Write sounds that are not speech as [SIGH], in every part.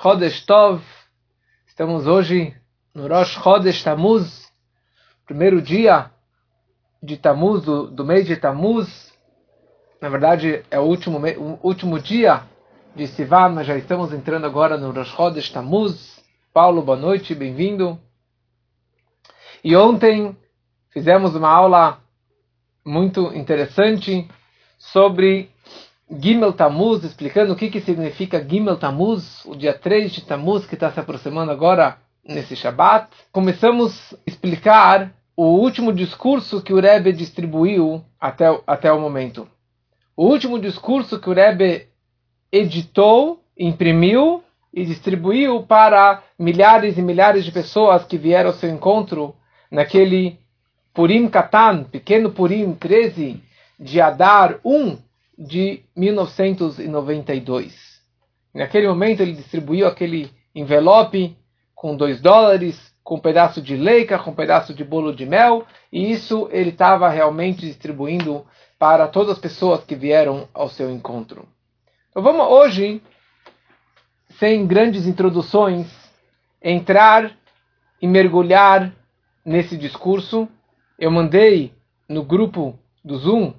Chodesh Tov. Estamos hoje no Rosh Chodesh Tammuz, primeiro dia de Tammuz, do, do mês de Tammuz. Na verdade, é o último, o último dia de Sivan, mas já estamos entrando agora no Rosh Chodesh Tammuz. Paulo, boa noite, bem-vindo. E ontem fizemos uma aula muito interessante sobre Gimel Tammuz, explicando o que, que significa Gimel Tammuz, o dia 3 de Tammuz, que está se aproximando agora nesse Shabat. Começamos a explicar o último discurso que o Rebbe distribuiu até, até o momento. O último discurso que o Rebbe editou, imprimiu e distribuiu para milhares e milhares de pessoas que vieram ao seu encontro naquele Purim Katan, pequeno Purim 13 de Adar 1, de 1992. Naquele momento ele distribuiu aquele envelope com dois dólares, com um pedaço de leica, com um pedaço de bolo de mel, e isso ele estava realmente distribuindo para todas as pessoas que vieram ao seu encontro. Então vamos hoje, sem grandes introduções, entrar e mergulhar nesse discurso. Eu mandei no grupo do Zoom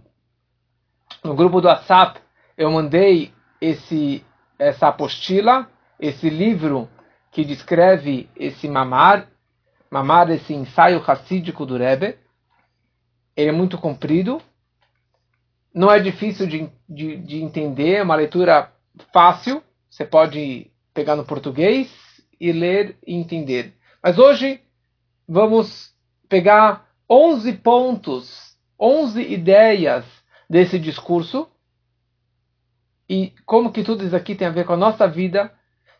no grupo do WhatsApp eu mandei esse essa apostila, esse livro que descreve esse mamar, mamar esse ensaio racídico do Rebbe. Ele é muito comprido, não é difícil de, de, de entender, é uma leitura fácil. Você pode pegar no português e ler e entender. Mas hoje vamos pegar 11 pontos, 11 ideias desse discurso e como que tudo isso aqui tem a ver com a nossa vida,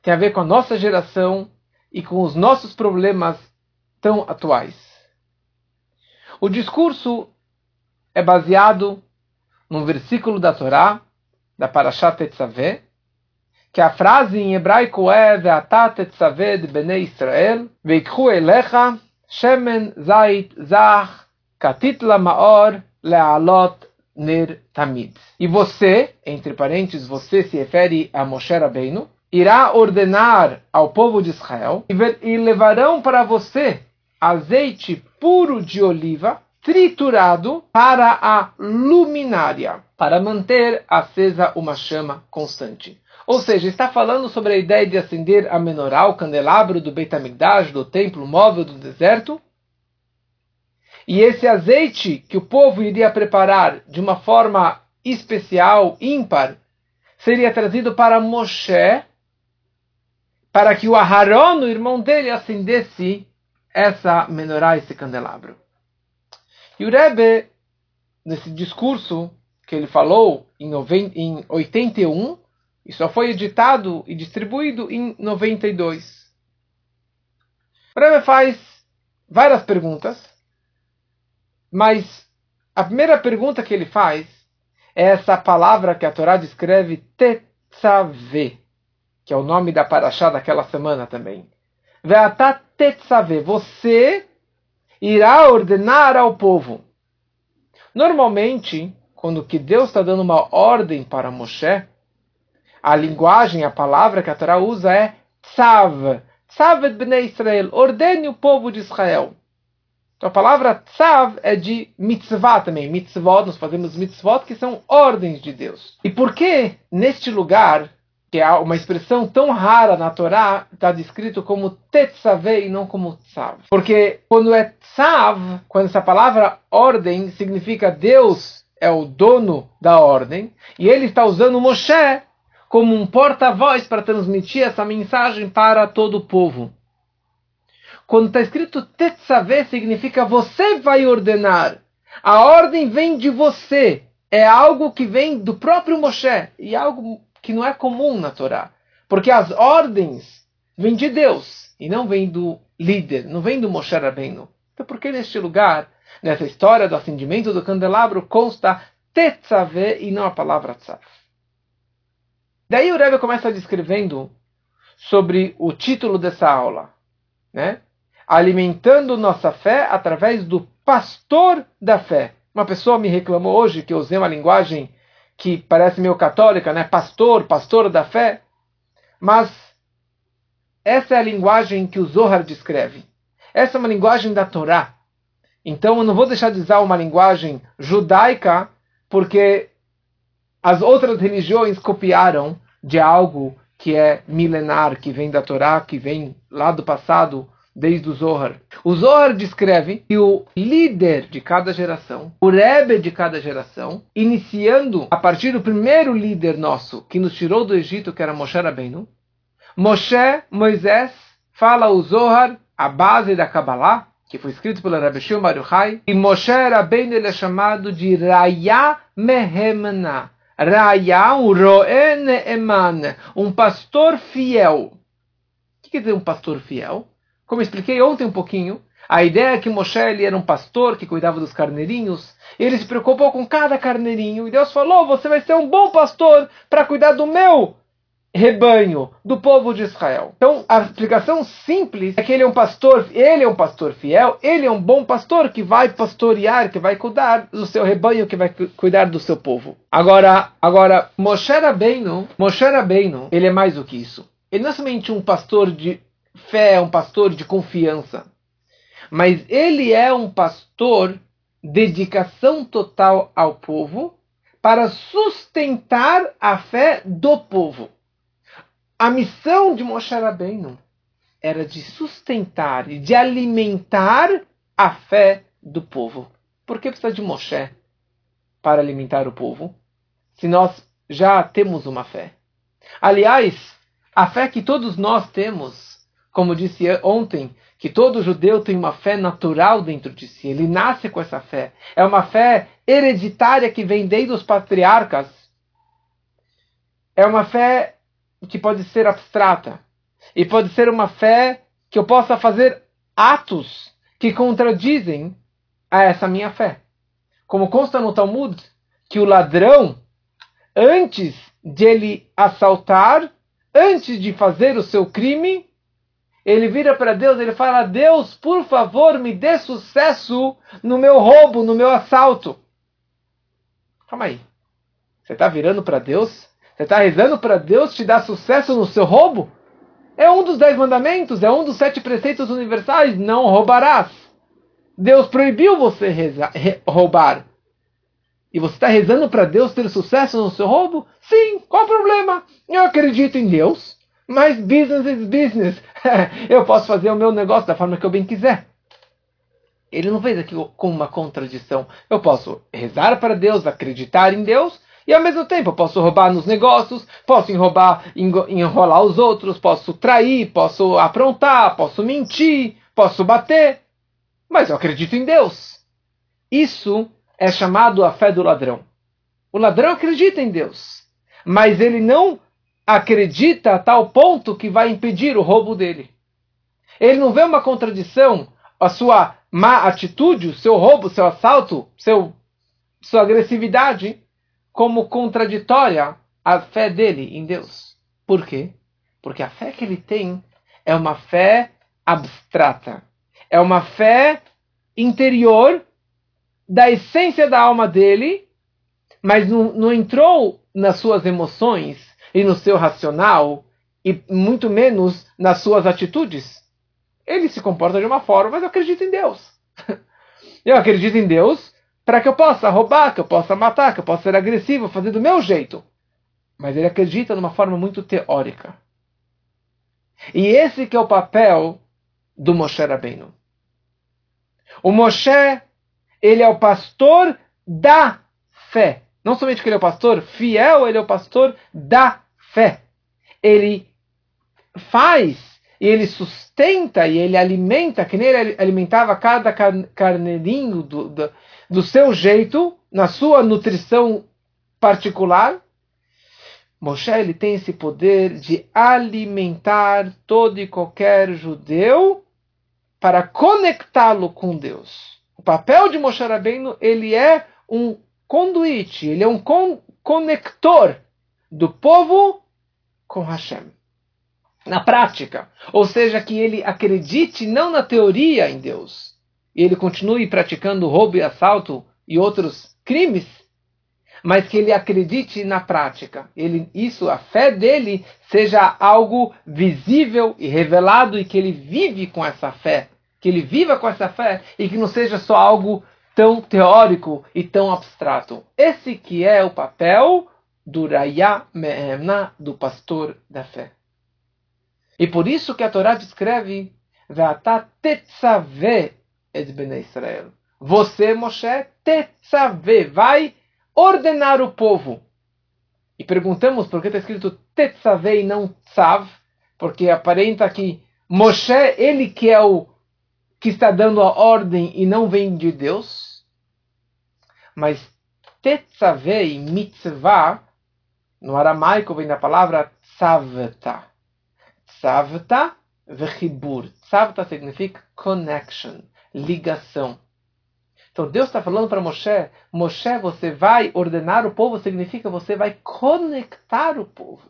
tem a ver com a nossa geração e com os nossos problemas tão atuais. O discurso é baseado num versículo da Torá, da Parashat Tetzaveh, que a frase em hebraico é Ve'ata Tetzaveh de Bnei Israel, Veikhu elecha shemen zait zach katit lamaor le'alot ner tamid. E você, entre parênteses, você se refere a Moshe Rabbeinu, irá ordenar ao povo de Israel e levarão para você azeite puro de oliva triturado para a luminária, para manter acesa uma chama constante. Ou seja, está falando sobre a ideia de acender a menorá, o candelabro do Beit HaMikdash, do templo móvel do deserto, e esse azeite que o povo iria preparar de uma forma especial, ímpar, seria trazido para Moshe, para que o Aharon, o irmão dele, acendesse essa menorá, esse candelabro. E o Rebbe, nesse discurso que ele falou em 81, e só foi editado e distribuído em 92. O Rebbe faz várias perguntas mas a primeira pergunta que ele faz é essa palavra que a Torá descreve tetzaveh, que é o nome da paraxá daquela semana também. Ve'ata tetzaveh, você irá ordenar ao povo. Normalmente, quando que Deus está dando uma ordem para Moshe, a linguagem, a palavra que a Torá usa é tzav. Tzav bnei Israel, ordene o povo de Israel. Então a palavra tzav é de mitzvah também. Mitzvot, nós fazemos mitzvot que são ordens de Deus. E por que neste lugar, que é uma expressão tão rara na Torá, está descrito como tetzaveh e não como tzav? Porque quando é tzav, quando essa palavra ordem significa Deus é o dono da ordem, e ele está usando Moshe como um porta-voz para transmitir essa mensagem para todo o povo. Quando está escrito Tetzaveh, significa você vai ordenar. A ordem vem de você. É algo que vem do próprio Moshe. E algo que não é comum na Torá. Porque as ordens vêm de Deus. E não vêm do líder. Não vêm do Moshe Rabbeinu. Então por que neste lugar, nessa história do acendimento do candelabro, consta Tetzaveh e não a palavra Tzav? Daí o Rebbe começa descrevendo sobre o título dessa aula. Né? Alimentando nossa fé através do pastor da fé. Uma pessoa me reclamou hoje que eu usei uma linguagem que parece meio católica, né? Pastor, pastor da fé. Mas essa é a linguagem que o Zohar descreve. Essa é uma linguagem da Torá. Então eu não vou deixar de usar uma linguagem judaica, porque as outras religiões copiaram de algo que é milenar, que vem da Torá, que vem lá do passado, desde o Zohar. O Zohar descreve que o líder de cada geração, o Rebbe de cada geração, iniciando a partir do primeiro líder nosso que nos tirou do Egito, que era Moshe Rabbeinu, Moshe, Moisés, fala o Zohar, a base da Kabbalah, que foi escrito pelo Rabbi Shimon Baruchai, e Moshe Rabbeinu ele é chamado de Raya Mehemna. Raya, um Roen Eman, um pastor fiel. O que quer dizer um pastor fiel? Como expliquei ontem um pouquinho, a ideia é que Moshe ele era um pastor que cuidava dos carneirinhos. Ele se preocupou com cada carneirinho. E Deus falou: Você vai ser um bom pastor para cuidar do meu rebanho, do povo de Israel. Então, a explicação simples é que ele é um pastor, ele é um pastor fiel, ele é um bom pastor que vai pastorear, que vai cuidar do seu rebanho, que vai cuidar do seu povo. Agora, agora Moshe Rabbeinu, Moshe Rabbeinu, ele é mais do que isso. Ele não é somente um pastor de fé, é um pastor de confiança. Mas ele é um pastor dedicação total ao povo para sustentar a fé do povo. A missão de Moshe Rabbeinu era de sustentar e de alimentar a fé do povo. Por que precisa de Moshe para alimentar o povo? Se nós já temos uma fé. Aliás, a fé que todos nós temos como disse ontem, que todo judeu tem uma fé natural dentro de si, ele nasce com essa fé. É uma fé hereditária que vem desde os patriarcas. É uma fé que pode ser abstrata. E pode ser uma fé que eu possa fazer atos que contradizem a essa minha fé. Como consta no Talmud, que o ladrão, antes de ele assaltar, antes de fazer o seu crime, ele vira para Deus, ele fala: Deus, por favor, me dê sucesso no meu roubo, no meu assalto. Calma aí. Você está virando para Deus? Você está rezando para Deus te dar sucesso no seu roubo? É um dos dez mandamentos, é um dos sete preceitos universais: não roubarás. Deus proibiu você roubar. E você está rezando para Deus ter sucesso no seu roubo? Sim, qual o problema? Eu acredito em Deus. Mas business is business. [LAUGHS] eu posso fazer o meu negócio da forma que eu bem quiser. Ele não fez aqui com uma contradição. Eu posso rezar para Deus, acreditar em Deus, e ao mesmo tempo eu posso roubar nos negócios, posso enrolar os outros, posso trair, posso aprontar, posso mentir, posso bater. Mas eu acredito em Deus. Isso é chamado a fé do ladrão. O ladrão acredita em Deus, mas ele não acredita a tal ponto que vai impedir o roubo dele. Ele não vê uma contradição, a sua má atitude, o seu roubo, seu assalto, seu, sua agressividade, como contraditória à fé dele em Deus. Por quê? Porque a fé que ele tem é uma fé abstrata. É uma fé interior da essência da alma dele, mas não, não entrou nas suas emoções, e no seu racional e muito menos nas suas atitudes. Ele se comporta de uma forma, mas eu acredito em Deus. [LAUGHS] Eu acredito em Deus para que eu possa roubar, que eu possa matar, que eu possa ser agressivo, fazer do meu jeito. Mas ele acredita de uma forma muito teórica. E esse que é o papel do Moshe Rabbeinu. O Moshe, ele é o pastor da fé. Não somente que ele é o pastor fiel, ele é o pastor da fé. Ele faz e ele sustenta e ele alimenta, que nem ele alimentava cada carneirinho do, do, do seu jeito, na sua nutrição particular. Moshe ele tem esse poder de alimentar todo e qualquer judeu para conectá-lo com Deus. O papel de Moshe Rabbeinu, ele é um conduite, ele é um con conector do povo com Hashem. Na prática. Ou seja, que ele acredite não na teoria em Deus, e ele continue praticando roubo e assalto e outros crimes, mas que ele acredite na prática. Ele, isso, a fé dele, seja algo visível e revelado e que ele vive com essa fé, que ele viva com essa fé e que não seja só algo tão teórico e tão abstrato. Esse que é o papel do Raya Mehemna, do pastor da fé. E por isso que a Torá descreve bnei Israel. Você, Moshe, tetzave, vai ordenar o povo. E perguntamos por que está escrito tetzave e não tzav, porque aparenta que Moshe, ele que é o que está dando a ordem e não vem de Deus. Mas tetzave e mitzvah, no aramaico vem da palavra tzavta. Tzavta vechibur. Tzavta significa connection, ligação. Então Deus está falando para Moshe: Moshe, você vai ordenar o povo, significa você vai conectar o povo,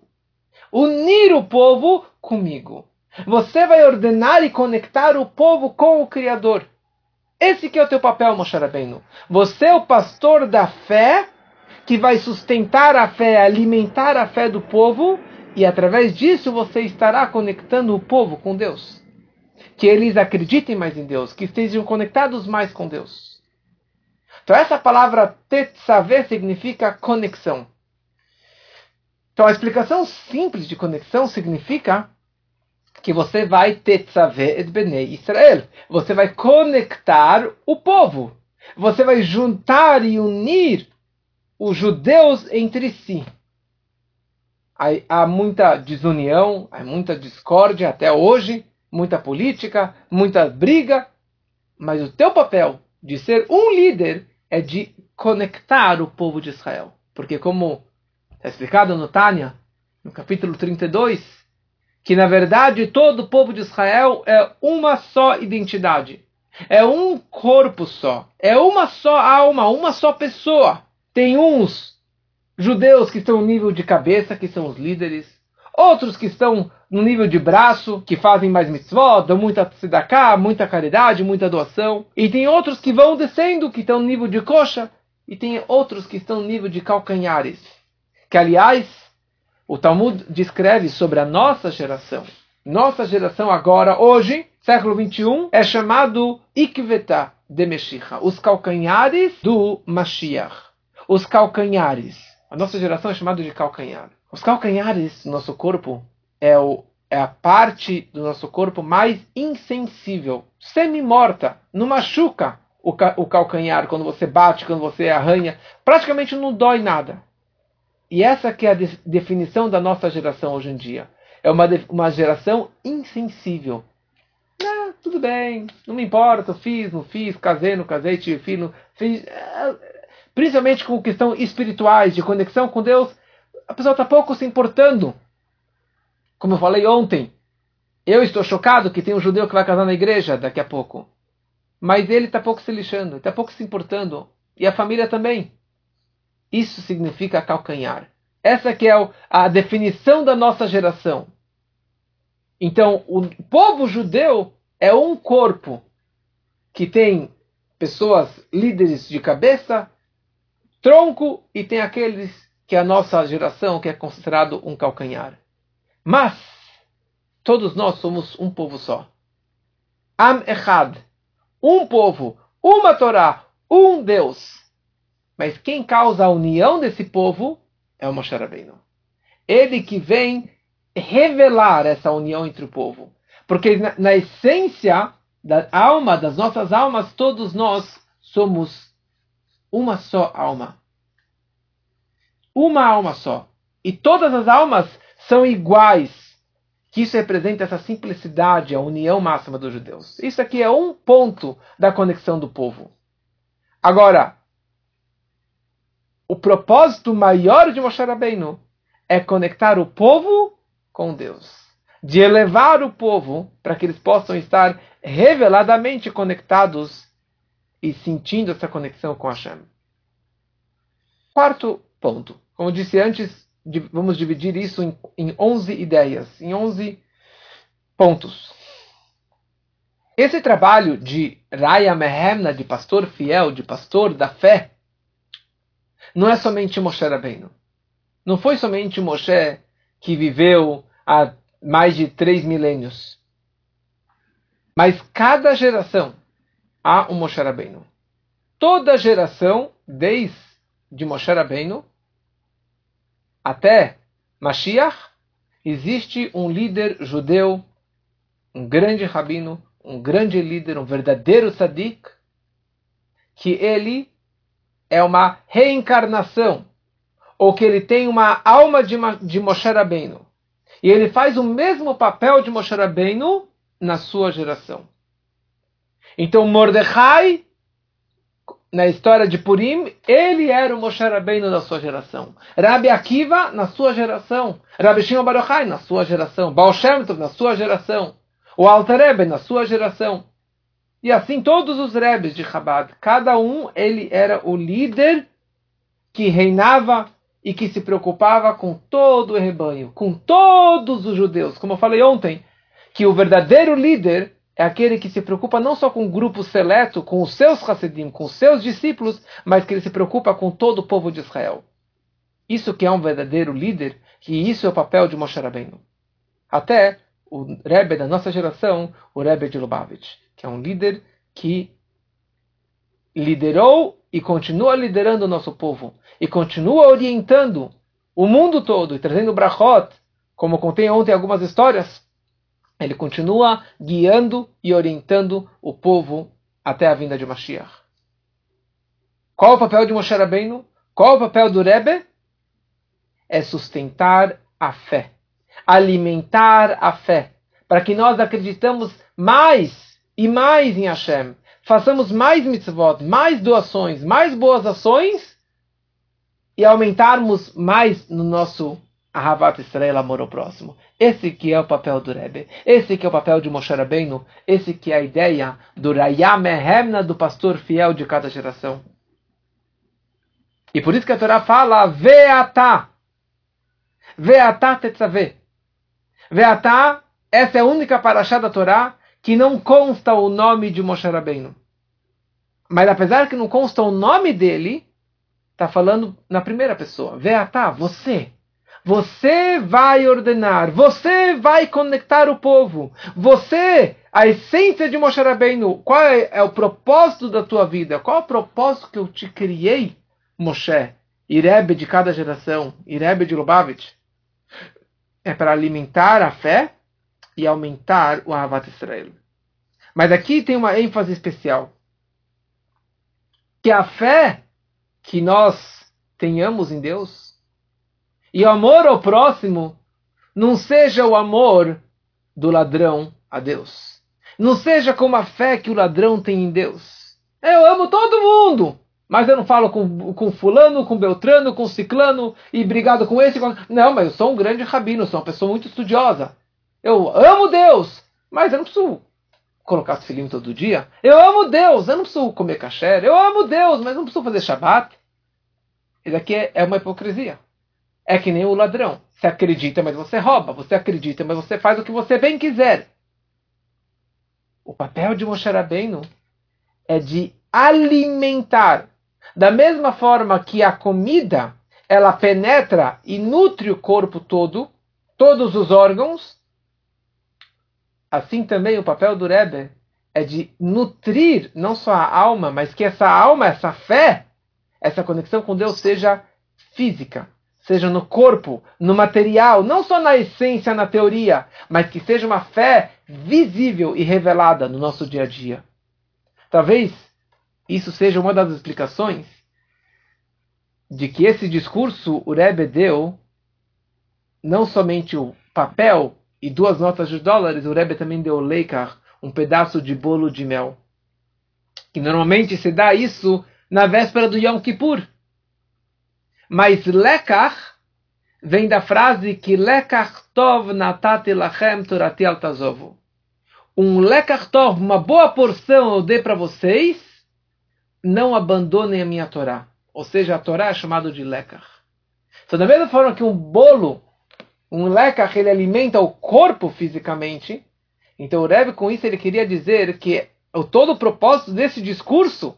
unir o povo comigo. Você vai ordenar e conectar o povo com o Criador. Esse que é o teu papel, Moshe Rabbeinu. Você é o pastor da fé que vai sustentar a fé, alimentar a fé do povo e através disso você estará conectando o povo com Deus. Que eles acreditem mais em Deus, que estejam conectados mais com Deus. Então essa palavra tetzaveh significa conexão. Então a explicação simples de conexão significa que você vai tetzaveh et benei Israel. Você vai conectar o povo. Você vai juntar e unir os judeus entre si. Há muita desunião, há muita discórdia até hoje, muita política, muita briga, mas o teu papel de ser um líder é de conectar o povo de Israel. Porque, como está explicado no Tânia, no capítulo 32, que na verdade todo o povo de Israel é uma só identidade. É um corpo só. É uma só alma, uma só pessoa. Tem uns judeus que estão no nível de cabeça, que são os líderes outros que estão no nível de braço, que fazem mais mitzvot, dão muita tzedakah, muita caridade, muita doação. E tem outros que vão descendo, que estão no nível de coxa. E tem outros que estão no nível de calcanhares. Que, aliás, o Talmud descreve sobre a nossa geração. Nossa geração agora, hoje, século 21, é chamado Ikveta de Meshicha. Os calcanhares do Mashiach. Os calcanhares. A nossa geração é chamada de calcanhar. Os calcanhares do nosso corpo é, o, é a parte do nosso corpo mais insensível, semi-morta, não machuca o, o calcanhar quando você bate, quando você arranha, praticamente não dói nada. E essa que é a de, definição da nossa geração hoje em dia. É uma, uma geração insensível. Ah, tudo bem, não me importa, fiz, não fiz, casei, não casei, tive filho, fiz. É, principalmente com questão espirituais, de conexão com Deus, a pessoa está pouco se importando. Como eu falei ontem, eu estou chocado que tem um judeu que vai casar na igreja daqui a pouco. Mas ele está pouco se lixando, está pouco se importando. E a família também. Isso significa calcanhar. Essa que é a definição da nossa geração. Então, o povo judeu é um corpo que tem pessoas líderes de cabeça, tronco e tem aqueles que a nossa geração, que é considerado um calcanhar. Mas, todos nós somos um povo só. Am Echad. Um povo, uma Torá, um Deus. Mas quem causa a união desse povo é o Moshe Rabbeinu. Ele que vem revelar essa união entre o povo. Porque na, na essência da alma, das nossas almas, todos nós somos uma só alma uma alma só. E todas as almas são iguais. Que isso representa essa simplicidade, a união máxima dos judeus. Isso aqui é um ponto da conexão do povo. Agora, o propósito maior de Moshe Rabbeinu é conectar o povo com Deus. De elevar o povo para que eles possam estar reveladamente conectados e sentindo essa conexão com Hashem. Quarto ponto. Como disse antes, vamos dividir isso em, em 11 ideias, em 11 pontos. Esse trabalho de Raya Mehemna, de pastor fiel, de pastor da fé, não é somente Moshe Rabbeinu. Não foi somente Moshe que viveu há mais de três milênios. Mas cada geração há um Moshe Rabbeinu. Toda geração, desde Moshe Rabbeinu até Mashiach, existe um líder judeu, um grande rabino, um grande líder, um verdadeiro tzadik, que ele é uma reencarnação, ou que ele tem uma alma de, de Moshe Rabbeinu. E ele faz o mesmo papel de Moshe Rabbeinu na sua geração. Então Mordecai, na história de Purim, ele era o Moshe Rabbeinu da sua geração. Rabi Akiva, na sua geração. Rabi Shimon Baruchai, na sua geração. Baal Shem Tov, na sua geração. O Alter Rebbe, na sua geração. E assim todos os Rebes de Chabad, cada um ele era o líder que reinava e que se preocupava com todo o rebanho, com todos os judeus. Como eu falei ontem, que o verdadeiro líder é aquele que se preocupa não só com um grupo seleto, com os seus Hassidim, com os seus discípulos, mas que ele se preocupa com todo o povo de Israel. Isso que é um verdadeiro líder, e isso é o papel de Moshe Rabbeinu. Até o Rebbe da nossa geração, o Rebbe de Lubavitch, que é um líder que liderou e continua liderando o nosso povo, e continua orientando o mundo todo e trazendo brachot, como contei ontem algumas histórias, ele continua guiando e orientando o povo até a vinda de Mashiach. Qual o papel de Moshe Rabbeinu? Qual o papel do Rebbe? É sustentar a fé, alimentar a fé, para que nós acreditamos mais e mais em Hashem, façamos mais mitzvot, mais doações, mais boas ações e aumentarmos mais no nosso Ahavat Israel, amor ao próximo. Esse que é o papel do Rebbe. Esse que é o papel de Moshe Rabbeinu. Esse que é a ideia do Rayam Ehemna, do pastor fiel de cada geração. E por isso que a Torá fala Veatá. Veatá tetzaveh. Veatá, essa é a única paraxá da Torá que não consta o nome de Moshe Rabbeinu. Mas apesar que não consta o nome dele, está falando na primeira pessoa. Veatá, você. Você vai ordenar, você vai conectar o povo. Você, a essência de Moshe Rabbeinu, qual é, é o propósito da tua vida? Qual é o propósito que eu te criei, Moshe? Irebe de cada geração, Irebe de Lubavitch. É para alimentar a fé e aumentar o Ahavat Israel. Mas aqui tem uma ênfase especial. Que a fé que nós tenhamos em Deus e o amor ao próximo não seja o amor do ladrão a Deus. Não seja como a fé que o ladrão tem em Deus. Eu amo todo mundo, mas eu não falo com, com fulano, com beltrano, com ciclano, e brigado com esse. Com... Não, mas eu sou um grande rabino, sou uma pessoa muito estudiosa. Eu amo Deus, mas eu não preciso colocar filhinho todo dia. Eu amo Deus, eu não preciso comer caché. Eu amo Deus, mas não preciso fazer shabat. Isso aqui é, é uma hipocrisia. É que nem o ladrão. Você acredita, mas você rouba. Você acredita, mas você faz o que você bem quiser. O papel de Moshe Rabbeinu é de alimentar. Da mesma forma que a comida, ela penetra e nutre o corpo todo, todos os órgãos, assim também o papel do Rebbe é de nutrir não só a alma, mas que essa alma, essa fé, essa conexão com Deus seja física, seja no corpo, no material, não só na essência, na teoria, mas que seja uma fé visível e revelada no nosso dia a dia. Talvez isso seja uma das explicações de que esse discurso o Rebbe deu não somente o papel e duas notas de dólares, o Rebbe também deu leikar, um pedaço de bolo de mel. E normalmente se dá isso na véspera do Yom Kippur. Mas lekach vem da frase que lekach tov natati lachem torati altazovu. Um lekach tov, uma boa porção eu dei para vocês, não abandonem a minha Torá. Ou seja, a Torá é chamada de lekach. Então, da mesma forma que um bolo, um lekach, ele alimenta o corpo fisicamente, então o Rebbe com isso ele queria dizer que o todo o propósito desse discurso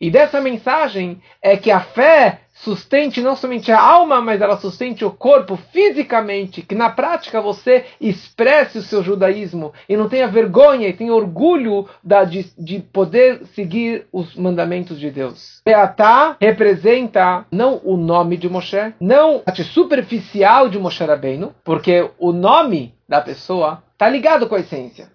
E dessa mensagem é que a fé sustente não somente a alma, mas ela sustente o corpo fisicamente, que na prática você expresse o seu judaísmo e não tenha vergonha e tenha orgulho da, de, de poder seguir os mandamentos de Deus. Beatá representa não o nome de Moshe, não a parte superficial de Moshe Rabbeinu, porque o nome da pessoa está ligado com a essência.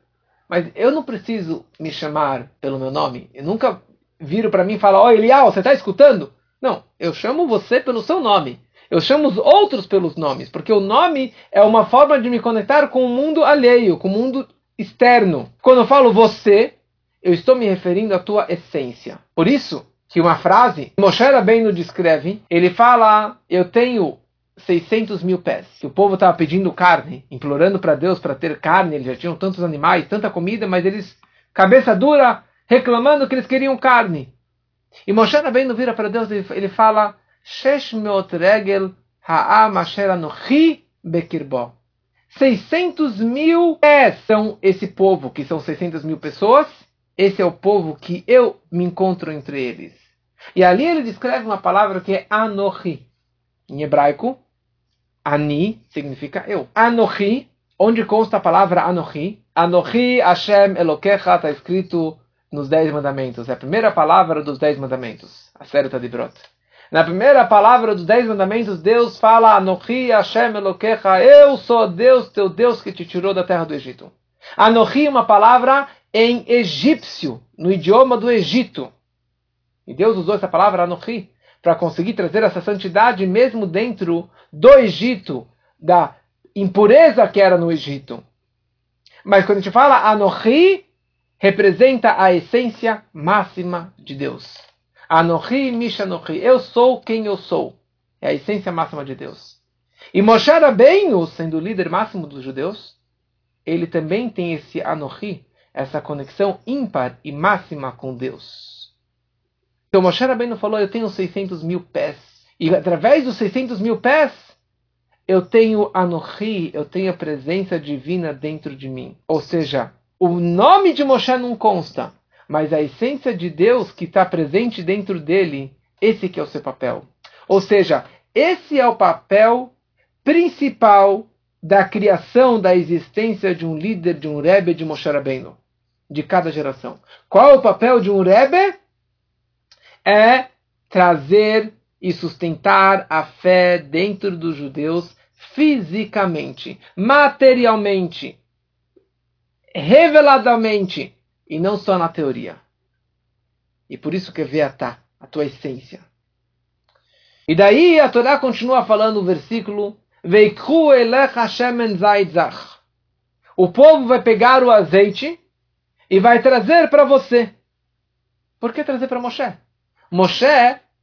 Mas eu não preciso me chamar pelo meu nome. Eu nunca viro para mim e falo, ó oh, Elial, você está escutando? Não, eu chamo você pelo seu nome. Eu chamo os outros pelos nomes, porque o nome é uma forma de me conectar com o mundo alheio, com o mundo externo. Quando eu falo você, eu estou me referindo à tua essência. Por isso que uma frase, Moshe Rabbeinu descreve, ele fala, eu tenho 600 mil pés. O povo estava pedindo carne, implorando para Deus para ter carne, eles já tinham tantos animais, tanta comida, mas eles, cabeça dura, reclamando que eles queriam carne. E Moshe Rabbeinu vira para Deus e ele fala: Shesh regel ha'am asher anochi bekirbo. 600 mil pés são esse povo, que são 600 mil pessoas. Esse é o povo que eu me encontro entre eles. E ali ele descreve uma palavra que é anochi. Em hebraico, ani significa eu. Anochi, onde consta a palavra anochi. Anochi Hashem Elokecha, está escrito nos Dez Mandamentos. É a primeira palavra dos Dez Mandamentos. A Serta de Brot. Na primeira palavra dos Dez Mandamentos, Deus fala, Anochi Hashem Elokecha, eu sou Deus, teu Deus que te tirou da terra do Egito. Anochi é uma palavra em egípcio, no idioma do Egito. E Deus usou essa palavra Anochi para conseguir trazer essa santidade mesmo dentro do Egito, da impureza que era no Egito. Mas quando a gente fala Anochi, representa a essência máxima de Deus. Anochi Mishanochi, eu sou quem eu sou. É a essência máxima de Deus. E Moshe Rabbeinu, sendo o líder máximo dos judeus, ele também tem esse Anochi, essa conexão ímpar e máxima com Deus. Então Moshe Rabbeinu falou, eu tenho 600 mil pés. E através dos 600 mil pés, eu tenho Anochi, eu tenho a presença divina dentro de mim. Ou seja, o nome de Moshe não consta, mas a essência de Deus que está presente dentro dele, esse que é o seu papel. Ou seja, esse é o papel principal da criação, da existência de um líder, de um Rebbe de Moshe Rabbeinu, de cada geração. Qual é o papel de um Rebbe? É trazer e sustentar a fé dentro dos judeus fisicamente, materialmente reveladamente e não só na teoria. E por isso que é Veatá, a tua essência. E daí a Torá continua falando o versículo O povo vai pegar o azeite e vai trazer para você. Por que trazer para Moshe? Moshe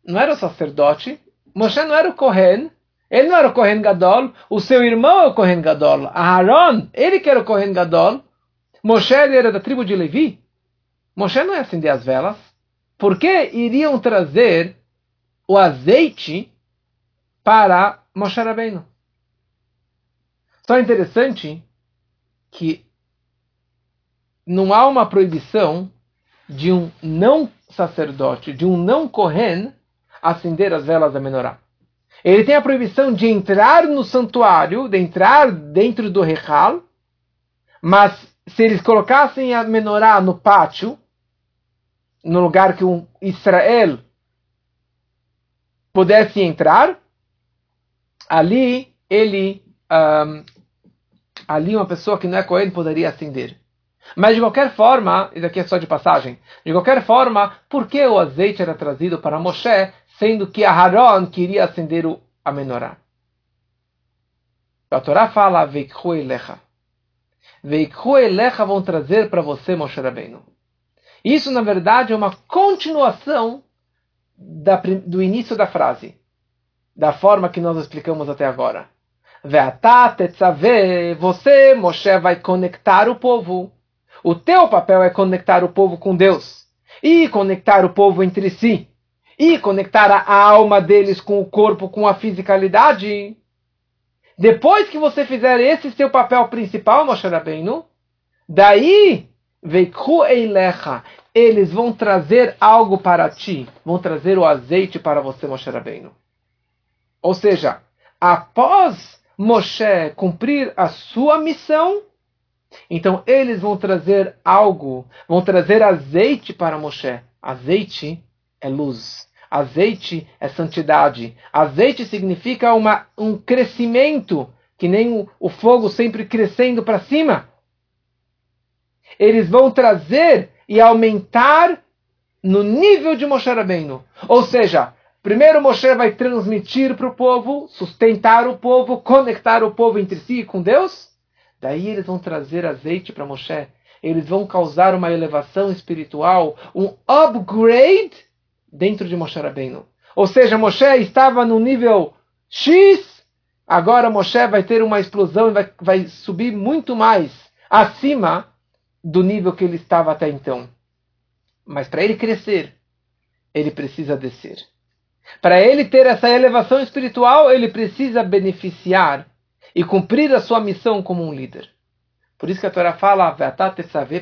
não era o sacerdote, Moshe não era o Kohen, ele não era o Kohen Gadol, o seu irmão é o Kohen Gadol. Aaron, ele que era o Kohen Gadol, Moshe era da tribo de Levi. Moshe não ia acender as velas. Por que iriam trazer o azeite para Moshe Rabbeinu? Só é interessante que não há uma proibição de um não sacerdote, de um não Kohen, acender as velas da menorá. Ele tem a proibição de entrar no santuário, de entrar dentro do Rechal, mas se eles colocassem a menorá no pátio, no lugar que um Israel pudesse entrar, ali ele, um, ali uma pessoa que não é Cohen poderia acender. Mas de qualquer forma, isso aqui é só de passagem, de qualquer forma, por que o azeite era trazido para Moshe, sendo que Aharon queria acender o, a menorá? A Torá fala, Veikhu elecha. Veikhu vão trazer para você, Moshe Rabbeinu. Isso, na verdade, é uma continuação da, do início da frase, da forma que nós explicamos até agora. Você, Moshe, vai conectar o povo. O teu papel é conectar o povo com Deus. E conectar o povo entre si. E conectar a alma deles com o corpo, com a fisicalidade. Depois que você fizer esse seu papel principal, Moshe Rabbeinu, daí, Veikhu Eilecha, eles vão trazer algo para ti, vão trazer o azeite para você, Moshe Rabbeinu. Ou seja, após Moshe cumprir a sua missão, então eles vão trazer algo, vão trazer azeite para Moshe. Azeite é luz. Azeite é santidade. Azeite significa uma, um crescimento, que nem o, o fogo sempre crescendo para cima. Eles vão trazer e aumentar no nível de Moshe Rabbeinu. Ou seja, primeiro Moshe vai transmitir para o povo, sustentar o povo, conectar o povo entre si e com Deus. Daí eles vão trazer azeite para Moshe. Eles vão causar uma elevação espiritual, um upgrade dentro de Moshe Rabbeinu. Ou seja, Moshe estava no nível X, agora Moshe vai ter uma explosão e vai, vai subir muito mais acima do nível que ele estava até então. Mas para ele crescer, ele precisa descer. Para ele ter essa elevação espiritual, ele precisa beneficiar e cumprir a sua missão como um líder. Por isso que a Torá fala,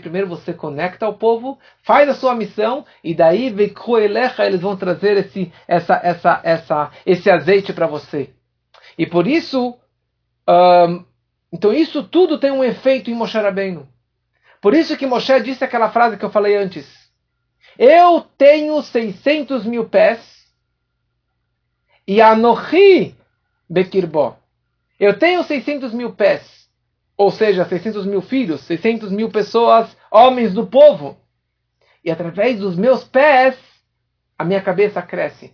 primeiro você conecta o povo, faz a sua missão, e daí eles vão trazer esse, essa, essa, essa, esse azeite para você. E por isso, um, então isso tudo tem um efeito em Moshe Rabbeinu. Por isso que Moshe disse aquela frase que eu falei antes. Eu tenho 600 mil pés e Anohi Bekirbo. Eu tenho 600 mil pés, ou seja, 600 mil filhos, 600 mil pessoas, homens do povo. E através dos meus pés, a minha cabeça cresce.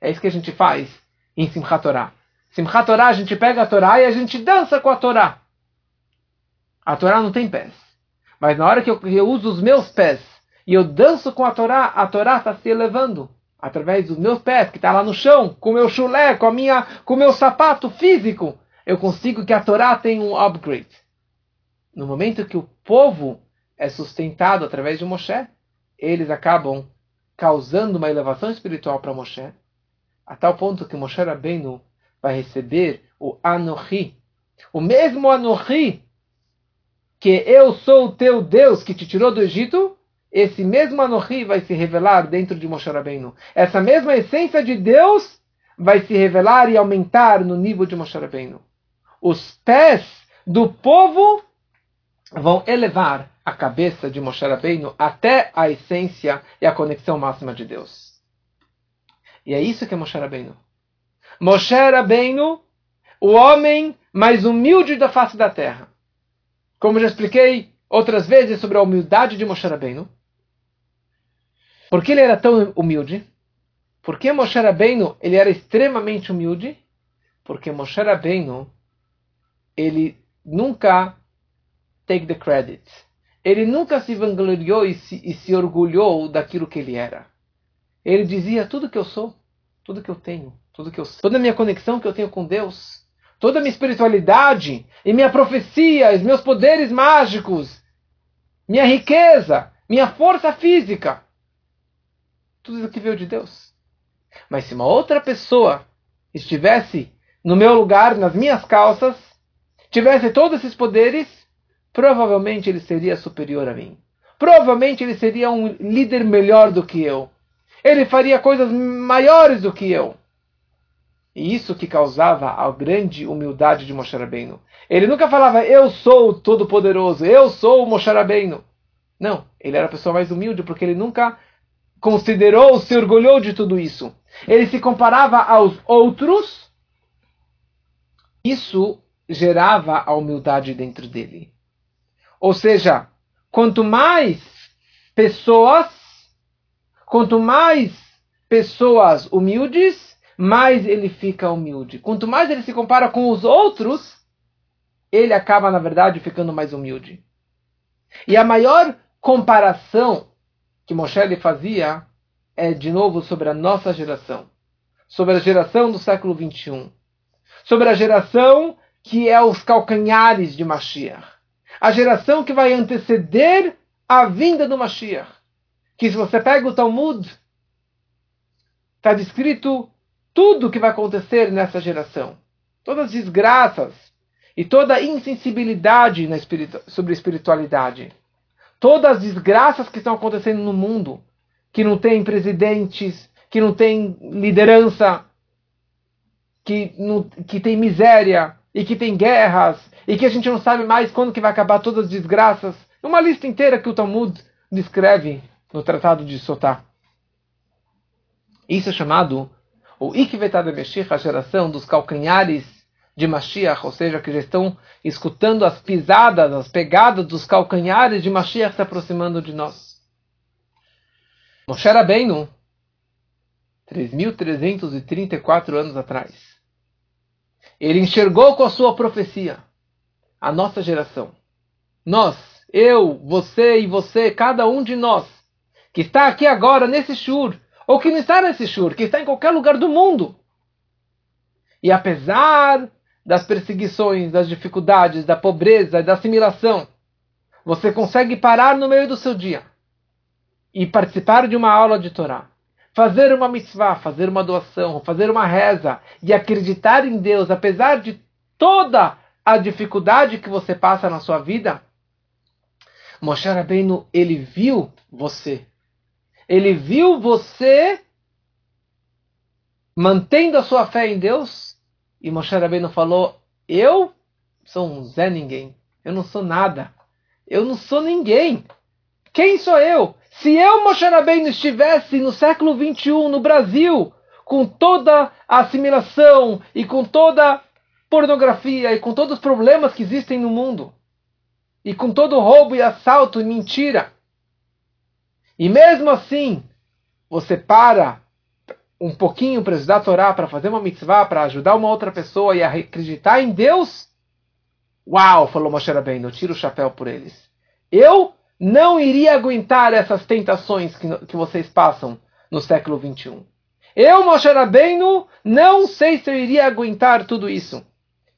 É isso que a gente faz em Simchat Torah. Simchat Torah, a gente pega a Torá e a gente dança com a Torá. A Torá não tem pés. Mas na hora que eu, eu uso os meus pés e eu danço com a Torá, a Torá está se elevando através dos meus pés, que está lá no chão, com o meu chulé, a minha, com o meu sapato físico. Eu consigo que a Torá tenha um upgrade. No momento que o povo é sustentado através de Moshe, eles acabam causando uma elevação espiritual para Moshe, a tal ponto que Moshe Rabbeinu vai receber o Anohi. O mesmo Anohi que eu sou o teu Deus que te tirou do Egito, esse mesmo Anohi vai se revelar dentro de Moshe Rabbeinu. Essa mesma essência de Deus vai se revelar e aumentar no nível de Moshe Rabbeinu. Os pés do povo vão elevar a cabeça de Moshe Rabbeinu até a essência e a conexão máxima de Deus. E é isso que é Moshe Rabbeinu. Moshe Rabbeinu, o homem mais humilde da face da terra. Como já expliquei outras vezes sobre a humildade de Moshe Rabbeinu. Por que ele era tão humilde? Porque Moshe Rabbeinu ele era extremamente humilde? Porque Moshe Rabbeinu ele nunca take the credit. Ele nunca se vangloriou e se, e se orgulhou daquilo que ele era. Ele dizia tudo que eu sou, tudo que eu tenho, tudo que eu toda a minha conexão que eu tenho com Deus toda a minha espiritualidade e minha profecia, os meus poderes mágicos, minha riqueza, minha força física. Tudo isso que veio de Deus. Mas se uma outra pessoa estivesse no meu lugar, nas minhas calças, tivesse todos esses poderes, provavelmente ele seria superior a mim. Provavelmente ele seria um líder melhor do que eu. Ele faria coisas maiores do que eu. E isso que causava a grande humildade de Moshe Rabbeinu. Ele nunca falava, eu sou o Todo-Poderoso, eu sou o Moshe Rabbeinu. Não, ele era a pessoa mais humilde porque ele nunca considerou, se orgulhou de tudo isso. Ele se comparava aos outros. Isso gerava a humildade dentro dele. Ou seja, quanto mais pessoas, quanto mais pessoas humildes, mais ele fica humilde. Quanto mais ele se compara com os outros, ele acaba, na verdade, ficando mais humilde. E a maior comparação que Moshe fazia é, de novo, sobre a nossa geração. Sobre a geração do século 21. Sobre a geração que é os calcanhares de Mashiach. A geração que vai anteceder a vinda do Mashiach. Que se você pega o Talmud, está descrito tudo que vai acontecer nessa geração. Todas as desgraças e toda a insensibilidade espiritu sobre a espiritualidade. todas as desgraças que estão acontecendo no mundo, que não tem presidentes, que não tem liderança, que, não, que tem miséria e que tem guerras e que a gente não sabe mais quando que vai acabar todas as desgraças. Uma lista inteira que o Talmud descreve no Tratado de Sotá. Isso é chamado o Ikvetad Meshiach, a geração dos calcanhares de Mashiach, ou seja, que já estão escutando as pisadas, as pegadas dos calcanhares de Mashiach se aproximando de nós. Moshe Rabbeinu, 3.334 anos atrás, ele enxergou com a sua profecia a nossa geração. Nós, eu, você e você, cada um de nós, que está aqui agora nesse shur, ou que não está nesse shur, que está em qualquer lugar do mundo. E apesar das perseguições, das dificuldades, da pobreza, da assimilação, você consegue parar no meio do seu dia e participar de uma aula de Torá, fazer uma mitzvah, fazer uma doação, fazer uma reza e acreditar em Deus, apesar de toda a dificuldade que você passa na sua vida, Moshe Rabbeinu, ele viu você. Ele viu você mantendo a sua fé em Deus e Moshe Rabbeinu falou, eu sou um Zé Ninguém, eu não sou nada, eu não sou ninguém. Quem sou eu? Se eu, Moshe Rabbeinu, estivesse no século 21 no Brasil, com toda a assimilação e com toda pornografia e com todos os problemas que existem no mundo, e com todo roubo e assalto e mentira, e mesmo assim você para um pouquinho para estudar a Torá, para fazer uma mitzvah, para ajudar uma outra pessoa e acreditar em Deus, uau, falou Moshe Rabbeinu, tira o chapéu por eles. Eu não iria aguentar essas tentações que, que vocês passam no século 21. Eu, Moshe Rabbeinu, não sei se eu iria aguentar tudo isso.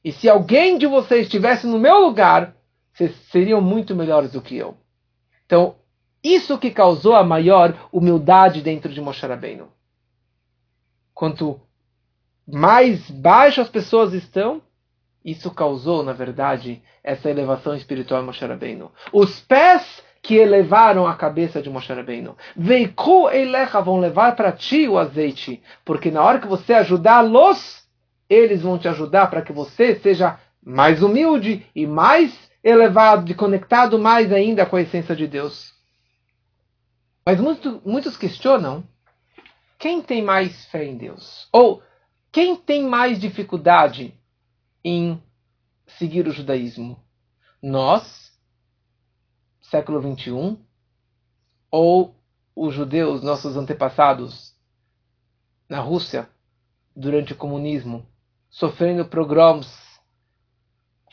E se alguém de vocês estivesse no meu lugar, vocês seriam muito melhores do que eu. Então, isso que causou a maior humildade dentro de Moshe Rabbeinu. Quanto mais baixo as pessoas estão, isso causou, na verdade, essa elevação espiritual de Moshe Rabbeinu. Os pés que elevaram a cabeça de Moshe Rabbeinu. Veiku elecha vão levar para ti o azeite, porque na hora que você ajudá-los, eles vão te ajudar para que você seja mais humilde e mais elevado, e conectado mais ainda com a essência de Deus. Mas muito, muitos questionam quem tem mais fé em Deus? Ou quem tem mais dificuldade em seguir o judaísmo? Nós século 21, ou os judeus, nossos antepassados, na Rússia, durante o comunismo, sofrendo pogroms,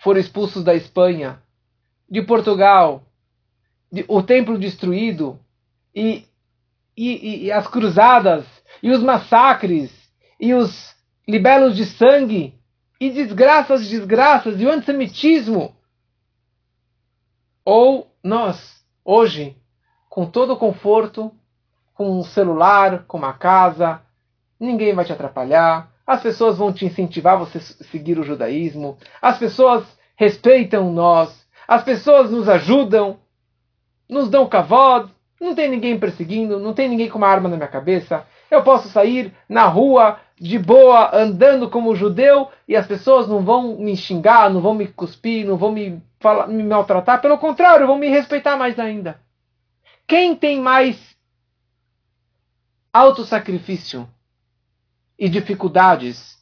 foram expulsos da Espanha, de Portugal, de, o templo destruído, e, e, e as cruzadas, e os massacres, e os libelos de sangue, e desgraças, desgraças, e o antissemitismo. Ou nós, hoje, com todo o conforto, com um celular, com uma casa, ninguém vai te atrapalhar, as pessoas vão te incentivar a você seguir o judaísmo, as pessoas respeitam nós, as pessoas nos ajudam, nos dão kavod, não tem ninguém perseguindo, não tem ninguém com uma arma na minha cabeça, eu posso sair na rua de boa, andando como judeu, e as pessoas não vão me xingar, não vão me cuspir, não vão me falar, me maltratar, pelo contrário, vão me respeitar mais ainda. Quem tem mais autossacrifício e dificuldades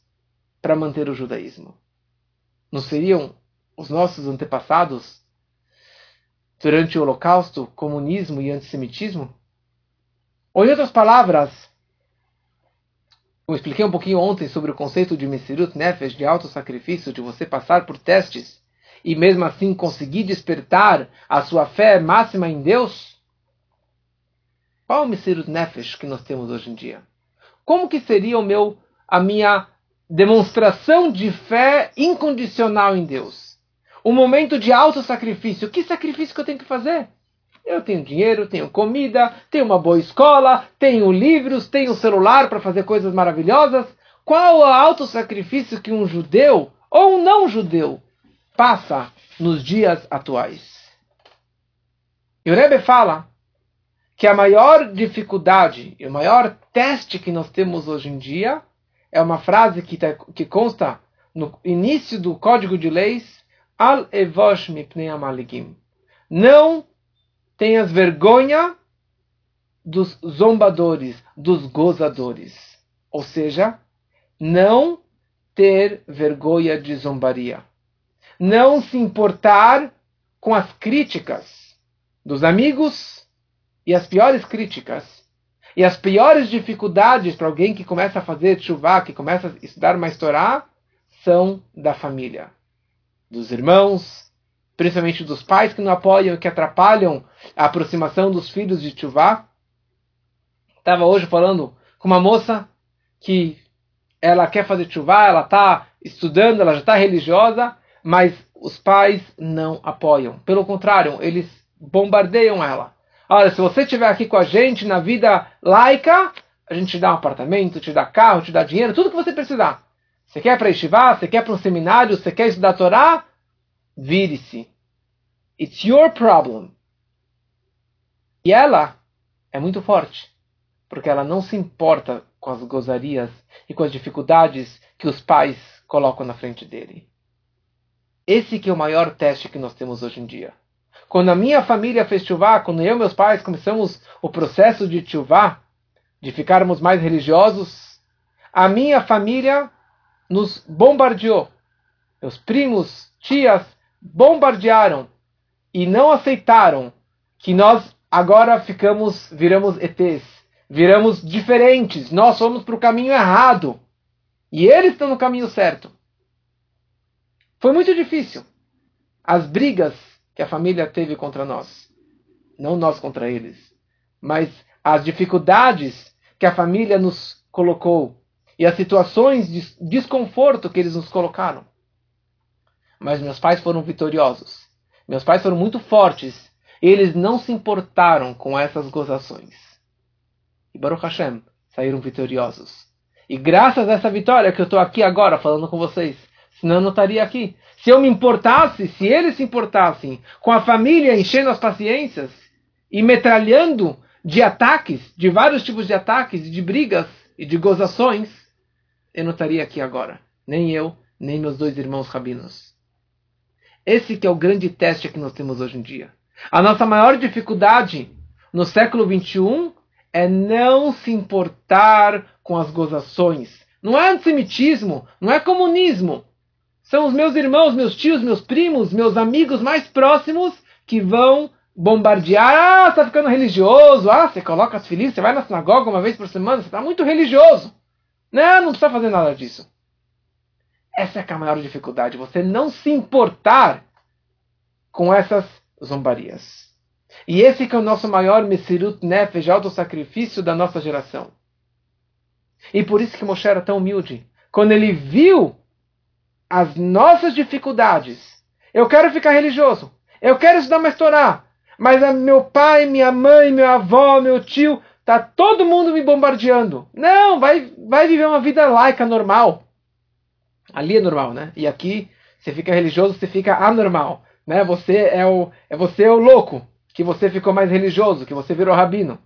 para manter o judaísmo? Não seriam os nossos antepassados durante o Holocausto, comunismo e antissemitismo? Ou em outras palavras, eu expliquei um pouquinho ontem sobre o conceito de Mesirut Nefesh, de autossacrifício, de você passar por testes e mesmo assim conseguir despertar a sua fé máxima em Deus? Qual o Mesirut Nefesh que nós temos hoje em dia? Como que seria o meu, a minha demonstração de fé incondicional em Deus? O momento de autossacrifício. Que sacrifício que eu tenho que fazer? Eu tenho dinheiro, tenho comida, tenho uma boa escola, tenho livros, tenho celular para fazer coisas maravilhas. Qual o autossacrifício que um judeu ou um não judeu passa nos dias atuais. E o Rebbe fala que a maior dificuldade e o maior teste que nós temos hoje em dia é uma frase que, tá, que consta no início do Código de Leis, Al evosh mipnei amaligim. Não tenhas vergonha dos zombadores, dos gozadores. Ou seja, não ter vergonha de zombaria. Não se importar com as críticas dos amigos e as piores críticas e as piores dificuldades para alguém que começa a fazer chuva, que começa a estudar mais Torá, são da família, dos irmãos, principalmente dos pais que não apoiam, que atrapalham a aproximação dos filhos de chuva. Estava hoje falando com uma moça que ela quer fazer chuva, ela está estudando, ela já está religiosa, mas os pais não apoiam. Pelo contrário, eles bombardeiam ela. Olha, se você estiver aqui com a gente na vida laica, a gente te dá um apartamento, te dá carro, te dá dinheiro, tudo que você precisar. Você quer para estivar? Você quer para um seminário? Você quer estudar Torá? Vire-se. It's your problem. E ela é muito forte, porque ela não se importa com as gozarias e com as dificuldades que os pais colocam na frente dele. Esse que é o maior teste que nós temos hoje em dia. Quando a minha família fez chuvá, quando eu e meus pais começamos o processo de chuvá, de ficarmos mais religiosos, a minha família nos bombardeou. Meus primos, tias, bombardearam e não aceitaram que nós agora ficamos, viramos ETs, viramos diferentes, nós fomos para o caminho errado e eles estão no caminho certo. Foi muito difícil. As brigas que a família teve contra nós. Não nós contra eles. Mas as dificuldades que a família nos colocou e as situações de desconforto que eles nos colocaram. Mas meus pais foram vitoriosos. Meus pais foram muito fortes. Eles não se importaram com essas gozações. E Baruch Hashem saíram vitoriosos. E graças a essa vitória que eu estou aqui agora falando com vocês, senão não estaria aqui. Se eu me importasse, se eles se importassem com a família enchendo as paciências e metralhando de ataques, de vários tipos de ataques, de brigas e de gozações, eu não estaria aqui agora. Nem eu, nem meus dois irmãos rabinos. Esse que é o grande teste que nós temos hoje em dia. A nossa maior dificuldade no século 21 é não se importar com as gozações. Não é antissemitismo, não é comunismo. São os meus irmãos, meus tios, meus primos, meus amigos mais próximos que vão bombardear. Ah, você está ficando religioso. Ah, você coloca as filhas, você vai na sinagoga uma vez por semana, você está muito religioso. Não, não precisa fazer nada disso. Essa é, é a maior dificuldade, você não se importar com essas zombarias. E esse que é o nosso maior Messirut Nefesh, auto-sacrifício da nossa geração. E por isso que Moshe era tão humilde. Quando ele viu as nossas dificuldades. Eu quero ficar religioso. Eu quero estudar mais Torá. Mas meu pai, minha mãe, meu avô, meu tio, tá todo mundo me bombardeando. Não, vai, vai viver uma vida laica normal. Ali é normal, né? E aqui você fica religioso, você fica anormal, né? Você é o é você é o louco, que você ficou mais religioso, que você virou rabino.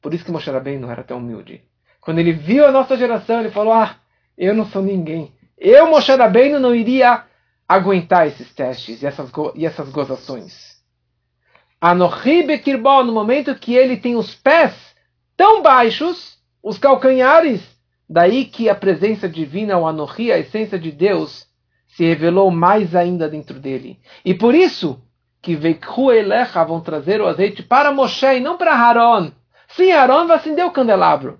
Por isso que Moshe Rabbeinu não era tão humilde. Quando ele viu a nossa geração, ele falou: "Ah, eu não sou ninguém. Eu, Moshe Rabbeinu, não iria aguentar esses testes e essas, e essas gozações. Anohi Bekirbó, no momento que ele tem os pés tão baixos, os calcanhares, daí que a presença divina, o Anohi, a essência de Deus, se revelou mais ainda dentro dele. E por isso que Veikhu Elecha vão trazer o azeite para Moshe e não para Haron. Sim, Haron vai acender o candelabro.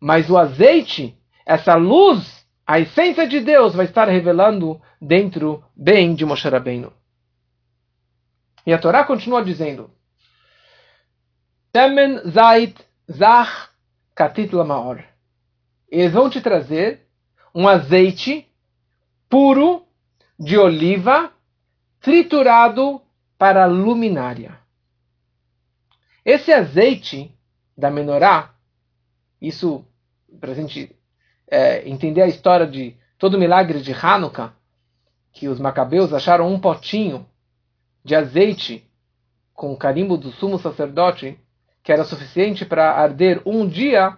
Mas o azeite, essa luz a essência de Deus vai estar revelando dentro bem de Moshe Rabbeinu. E a Torá continua dizendo: Temen Zait Zach Katit Lamaor. Eles vão te trazer um azeite puro de oliva triturado para luminária. Esse azeite da menorá, isso, para a gente é, entender a história de todo o milagre de Hanukkah, que os macabeus acharam um potinho de azeite com o carimbo do sumo sacerdote, que era suficiente para arder um dia,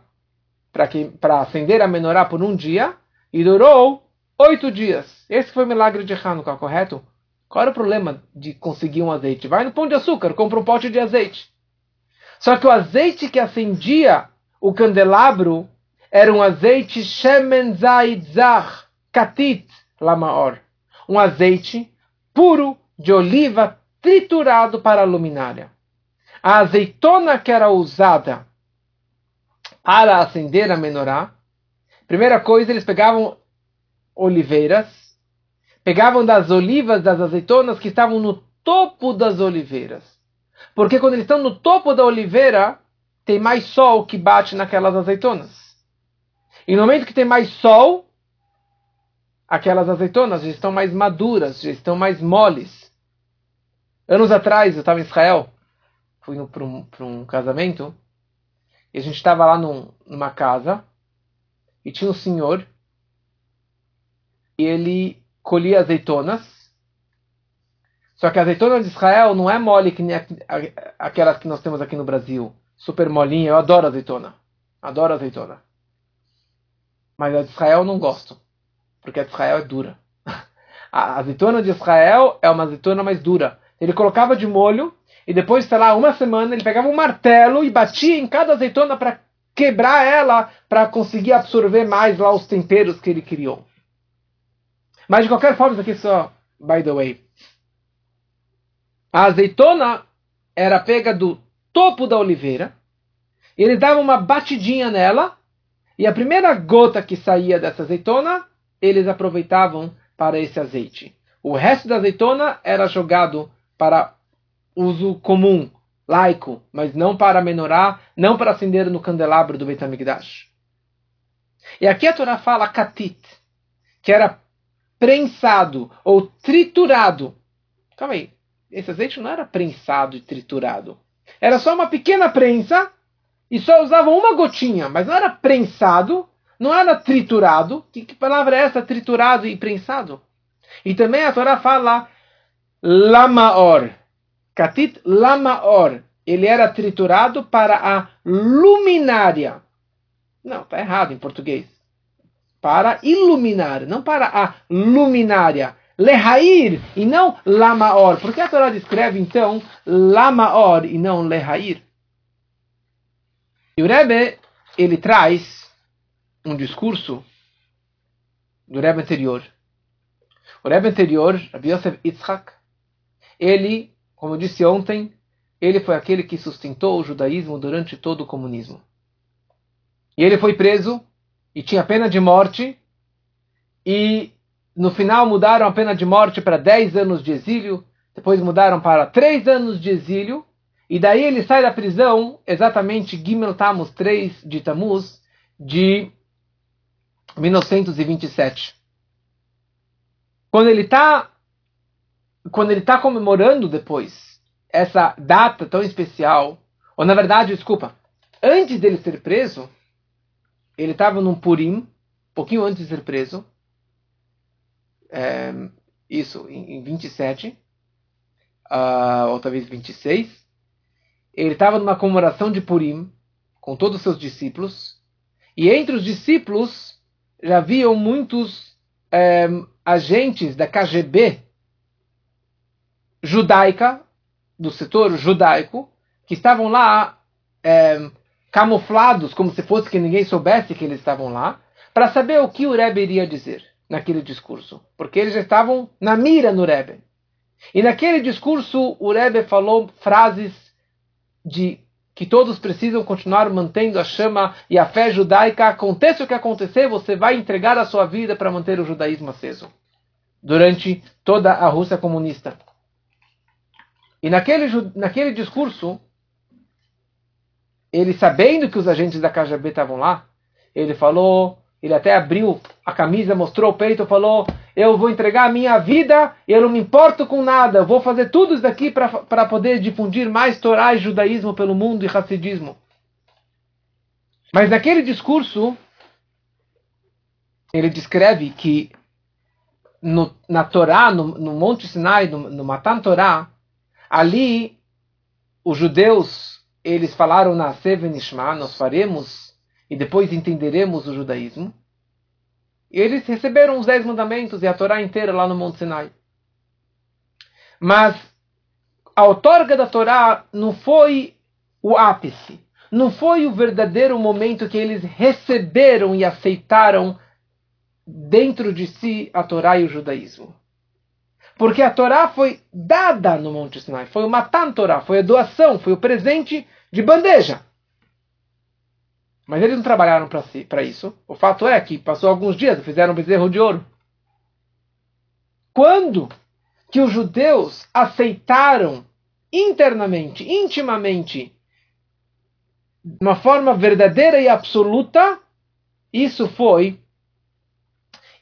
para acender a menorá por um dia, e durou oito dias. Esse foi o milagre de Hanukkah, correto? Qual era o problema de conseguir um azeite? Vai no pão de açúcar, compra um pote de azeite. Só que o azeite que acendia o candelabro era um azeite Shemen Zaitzach Katit Lamaor. Um azeite puro de oliva triturado para a luminária. A azeitona que era usada para acender a menorá, primeira coisa, eles pegavam oliveiras, pegavam das olivas, das azeitonas que estavam no topo das oliveiras. Porque quando eles estão no topo da oliveira, tem mais sol que bate naquelas azeitonas. E no momento que tem mais sol, aquelas azeitonas já estão mais maduras, já estão mais moles. Anos atrás, eu estava em Israel, fui para um, um, casamento, e a gente estava lá num, numa casa, e tinha um senhor, e ele colhia azeitonas, só que a azeitona de Israel não é mole que nem aquelas que nós temos aqui no Brasil, super molinha, eu adoro azeitona, adoro azeitona. Mas a de Israel não gosto, porque a de Israel é dura. [LAUGHS] A azeitona de Israel é uma azeitona mais dura. Ele colocava de molho e depois, sei lá, uma semana ele pegava um martelo e batia em cada azeitona para quebrar ela para conseguir absorver mais lá os temperos que ele criou. Mas de qualquer forma, isso aqui só by the way. A azeitona era pega do topo da oliveira, e eles davam uma batidinha nela, e a primeira gota que saía dessa azeitona, eles aproveitavam para esse azeite. O resto da azeitona era jogado para uso comum, laico, mas não para menorar, não para acender no candelabro do Beit HaMikdash. E aqui a Torá fala katit, que era prensado ou triturado. Calma aí, esse azeite não era prensado e triturado. Era só uma pequena prensa e só usavam uma gotinha, mas não era prensado, não era triturado. Que, que palavra é essa, triturado e prensado? E também a Torá fala lamaor. Katit lamaor. Ele era triturado para a luminária. Não, está errado em português. Para iluminar, não para a luminária. Lehair e não lamaor. Por que a Torá descreve então lamaor e não lehair? E o Rebbe, ele traz um discurso do Rebbe anterior o Rebbe anterior, Rabbi Yosef Yitzhak, ele, como eu disse ontem, ele foi aquele que sustentou o judaísmo durante todo o comunismo. E ele foi preso e tinha pena de morte e no final mudaram a pena de morte para 10 anos de exílio, depois mudaram para 3 anos de exílio, e daí ele sai da prisão exatamente Gimel Tammuz 3 de Tammuz de 1927 quando ele está quando ele está comemorando depois essa data tão especial, ou na verdade, desculpa, antes dele ser preso, ele estava num Purim, pouquinho antes de ser preso, é, isso, em, em 27, uh, ou talvez 26, ele estava numa comemoração de Purim, com todos os seus discípulos, e entre os discípulos já haviam muitos é, agentes da KGB judaica, do setor judaico, que estavam lá é, camuflados, como se fosse que ninguém soubesse que eles estavam lá, para saber o que o Rebbe iria dizer naquele discurso. Porque eles já estavam na mira no Rebbe. E naquele discurso, o Rebbe falou frases de que todos precisam continuar mantendo a chama e a fé judaica. Aconteça o que acontecer, você vai entregar a sua vida para manter o judaísmo aceso durante toda a Rússia comunista. E naquele, naquele discurso, ele sabendo que os agentes da KGB estavam lá, ele falou, ele até abriu a camisa, mostrou o peito, falou: Eu vou entregar a minha vida, eu não me importo com nada, eu vou fazer tudo isso daqui para poder difundir mais Torá e judaísmo pelo mundo e racidismo. Mas naquele discurso, ele descreve que no, na Torá, no, no Monte Sinai, no, no Matan Torá, ali os judeus, eles falaram na Sevenishma, nós faremos, e depois entenderemos o judaísmo. E eles receberam os dez mandamentos e a Torá inteira lá no Monte Sinai. Mas a outorga da Torá não foi o ápice, não foi o verdadeiro momento que eles receberam e aceitaram dentro de si a Torá e o judaísmo. Porque a Torá foi dada no Monte Sinai, foi o Matan Torá, foi a doação, foi o presente de bandeja. Mas eles não trabalharam para si, isso. O fato é que passou alguns dias, fizeram um bezerro de ouro. Quando que os judeus aceitaram internamente, intimamente, de uma forma verdadeira e absoluta, isso foi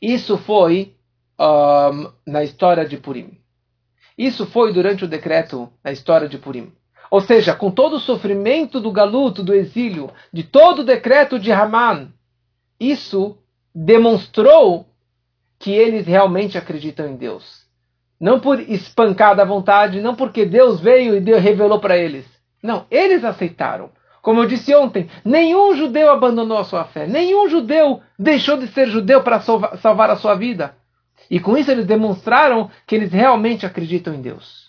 isso foi um, na história de Purim. Isso foi durante o decreto na história de Purim. Ou seja, com todo o sofrimento do galuto, do exílio, de todo o decreto de Haman, isso demonstrou que eles realmente acreditam em Deus. Não por espancar da vontade, não porque Deus veio e Deus revelou para eles. Não, eles aceitaram. Como eu disse ontem, nenhum judeu abandonou a sua fé, nenhum judeu deixou de ser judeu para salvar a sua vida. E com isso eles demonstraram que eles realmente acreditam em Deus.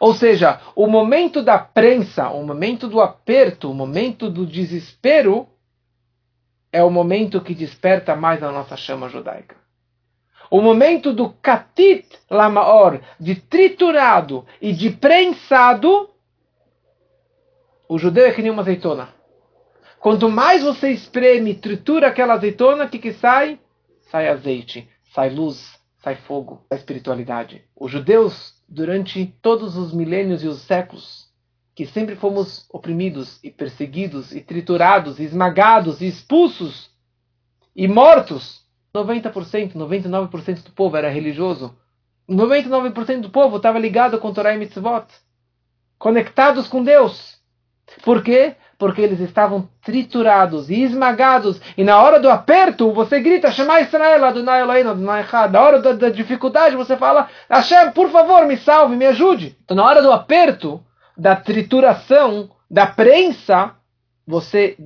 Ou seja, o momento da prensa, o momento do aperto, o momento do desespero, é o momento que desperta mais a nossa chama judaica. O momento do katit lamaor, de triturado e de prensado, o judeu é que nem uma azeitona. Quanto mais você espreme, tritura aquela azeitona, o que, que sai? Sai azeite, sai luz, sai fogo, sai espiritualidade. Os judeus, durante todos os milênios e os séculos, que sempre fomos oprimidos e perseguidos e triturados, e esmagados e expulsos e mortos, 90%, 99% do povo era religioso. 99% do povo estava ligado com Torah e Mitzvot, conectados com Deus. Por quê? Porque eles estavam triturados e esmagados. E na hora do aperto, você grita, Shema Israel, Adonai Eloheinu, Adonai Echad. Na hora da, da dificuldade, você fala, Hashem, por favor, me salve, me ajude. Então, na hora do aperto, da trituração, da prensa, você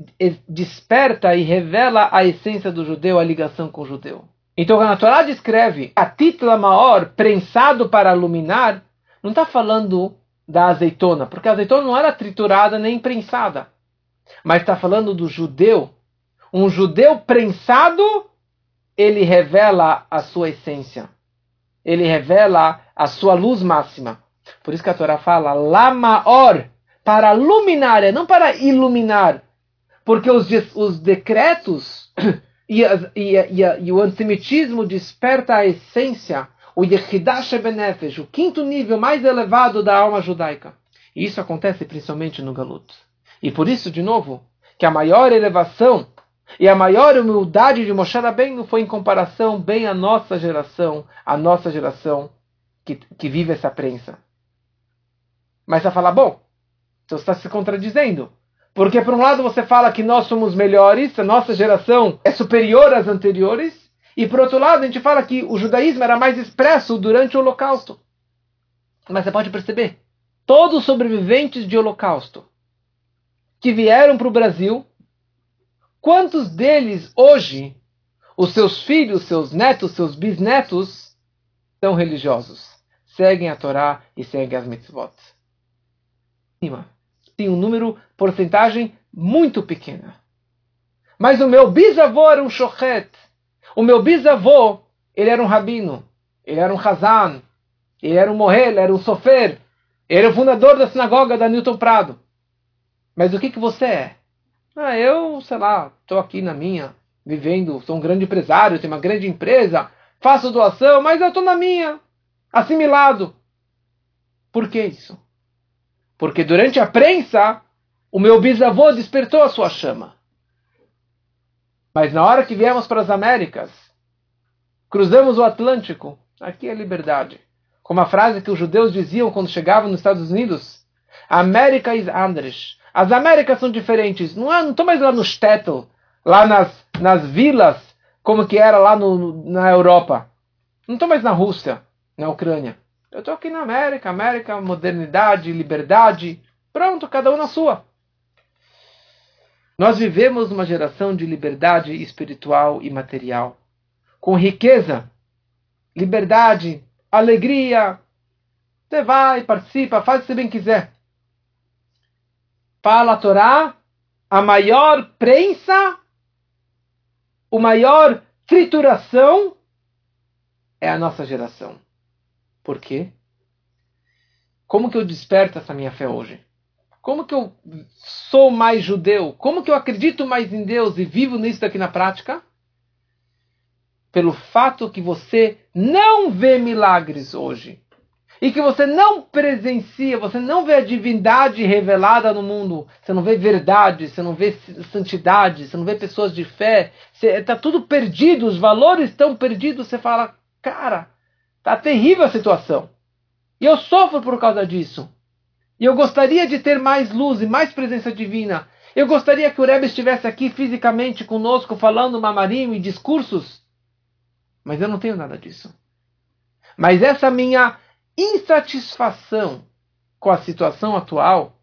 desperta e revela a essência do judeu, a ligação com o judeu. Então, a Torá descreve a titla maior, prensado para iluminar, não está falando da azeitona, porque a azeitona não era triturada nem prensada. Mas está falando do judeu. Um judeu prensado, ele revela a sua essência. Ele revela a sua luz máxima. Por isso que a Torá fala lamaor, para luminária, não para iluminar. Porque os, os decretos [CLEARS THROAT] e, e, e, e o antissemitismo desperta a essência o Yehidash Benefesh, o quinto nível mais elevado da alma judaica. E isso acontece principalmente no Galut. E por isso, de novo, que a maior elevação e a maior humildade de Moshe Rabbeinu foi em comparação bem à nossa geração, a nossa geração que, que vive essa prensa. Mas você fala, bom, você está se contradizendo. Porque por um lado você fala que nós somos melhores, a nossa geração é superior às anteriores, e por outro lado, a gente fala que o judaísmo era mais expresso durante o Holocausto. Mas você pode perceber, todos os sobreviventes de Holocausto que vieram para o Brasil, quantos deles hoje, os seus filhos, seus netos, seus bisnetos, são religiosos? Seguem a Torá e seguem as mitzvot. Tem um número, porcentagem muito pequena. Mas o meu bisavô era um shochet. O meu bisavô, ele era um rabino, ele era um Hazan, ele era um Mohel, era um Sofer, ele é o fundador da sinagoga da Newton Prado. Mas o que, que você é? Ah, eu, sei lá, estou aqui na minha, vivendo, sou um grande empresário, tenho uma grande empresa, faço doação, mas eu estou na minha, assimilado. Por que isso? Porque durante a prensa, o meu bisavô despertou a sua chama. Mas na hora que viemos para as Américas, cruzamos o Atlântico, aqui é liberdade. Como a frase que os judeus diziam quando chegavam nos Estados Unidos: América is Andres. As Américas são diferentes. Não estou mais lá no Stettel, lá nas, nas vilas, como que era lá no, na Europa. Não estou mais na Rússia, na Ucrânia. Eu estou aqui na América. América, modernidade, liberdade. Pronto, cada um na sua. Nós vivemos uma geração de liberdade espiritual e material, com riqueza, liberdade, alegria. Você vai, participa, faz o que você bem quiser. Fala a Torá, a maior prensa, o maior trituração é a nossa geração. Por quê? Como que eu desperto essa minha fé hoje? Como que eu sou mais judeu? Como que eu acredito mais em Deus e vivo nisso daqui na prática? Pelo fato que você não vê milagres hoje. E que você não presencia, você não vê a divindade revelada no mundo. Você não vê verdade, você não vê santidade, você não vê pessoas de fé. Está tudo perdido, os valores estão perdidos. Você fala, cara, tá terrível a situação. E eu sofro por causa disso. E eu gostaria de ter mais luz e mais presença divina. Eu gostaria que o Rebbe estivesse aqui fisicamente conosco, falando mamarim e discursos. Mas eu não tenho nada disso. Mas essa minha insatisfação com a situação atual,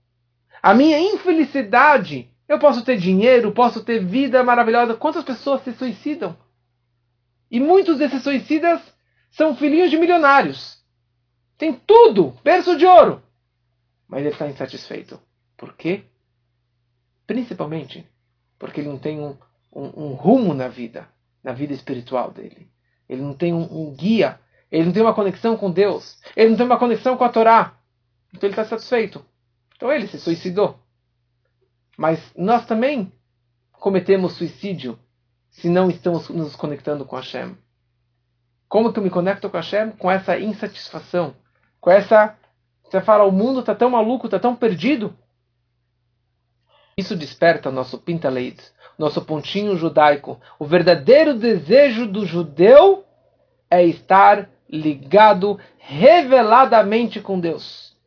a minha infelicidade, eu posso ter dinheiro, posso ter vida maravilhosa. Quantas pessoas se suicidam? E muitos desses suicidas são filhinhos de milionários. Tem tudo, berço de ouro mas ele está insatisfeito. Por quê? Principalmente porque ele não tem um, um, um rumo na vida, na vida espiritual dele. Ele não tem um, um, guia, ele não tem uma conexão com Deus, ele não tem uma conexão com a Torá. Então ele está satisfeito. Então ele se suicidou. Mas nós também cometemos suicídio se não estamos nos conectando com Hashem. Como que eu me conecto com Hashem? Com essa insatisfação, com essa você fala, o mundo está tão maluco, está tão perdido. Isso desperta nosso pintaleit, nosso pontinho judaico. O verdadeiro desejo do judeu é estar ligado reveladamente com Deus.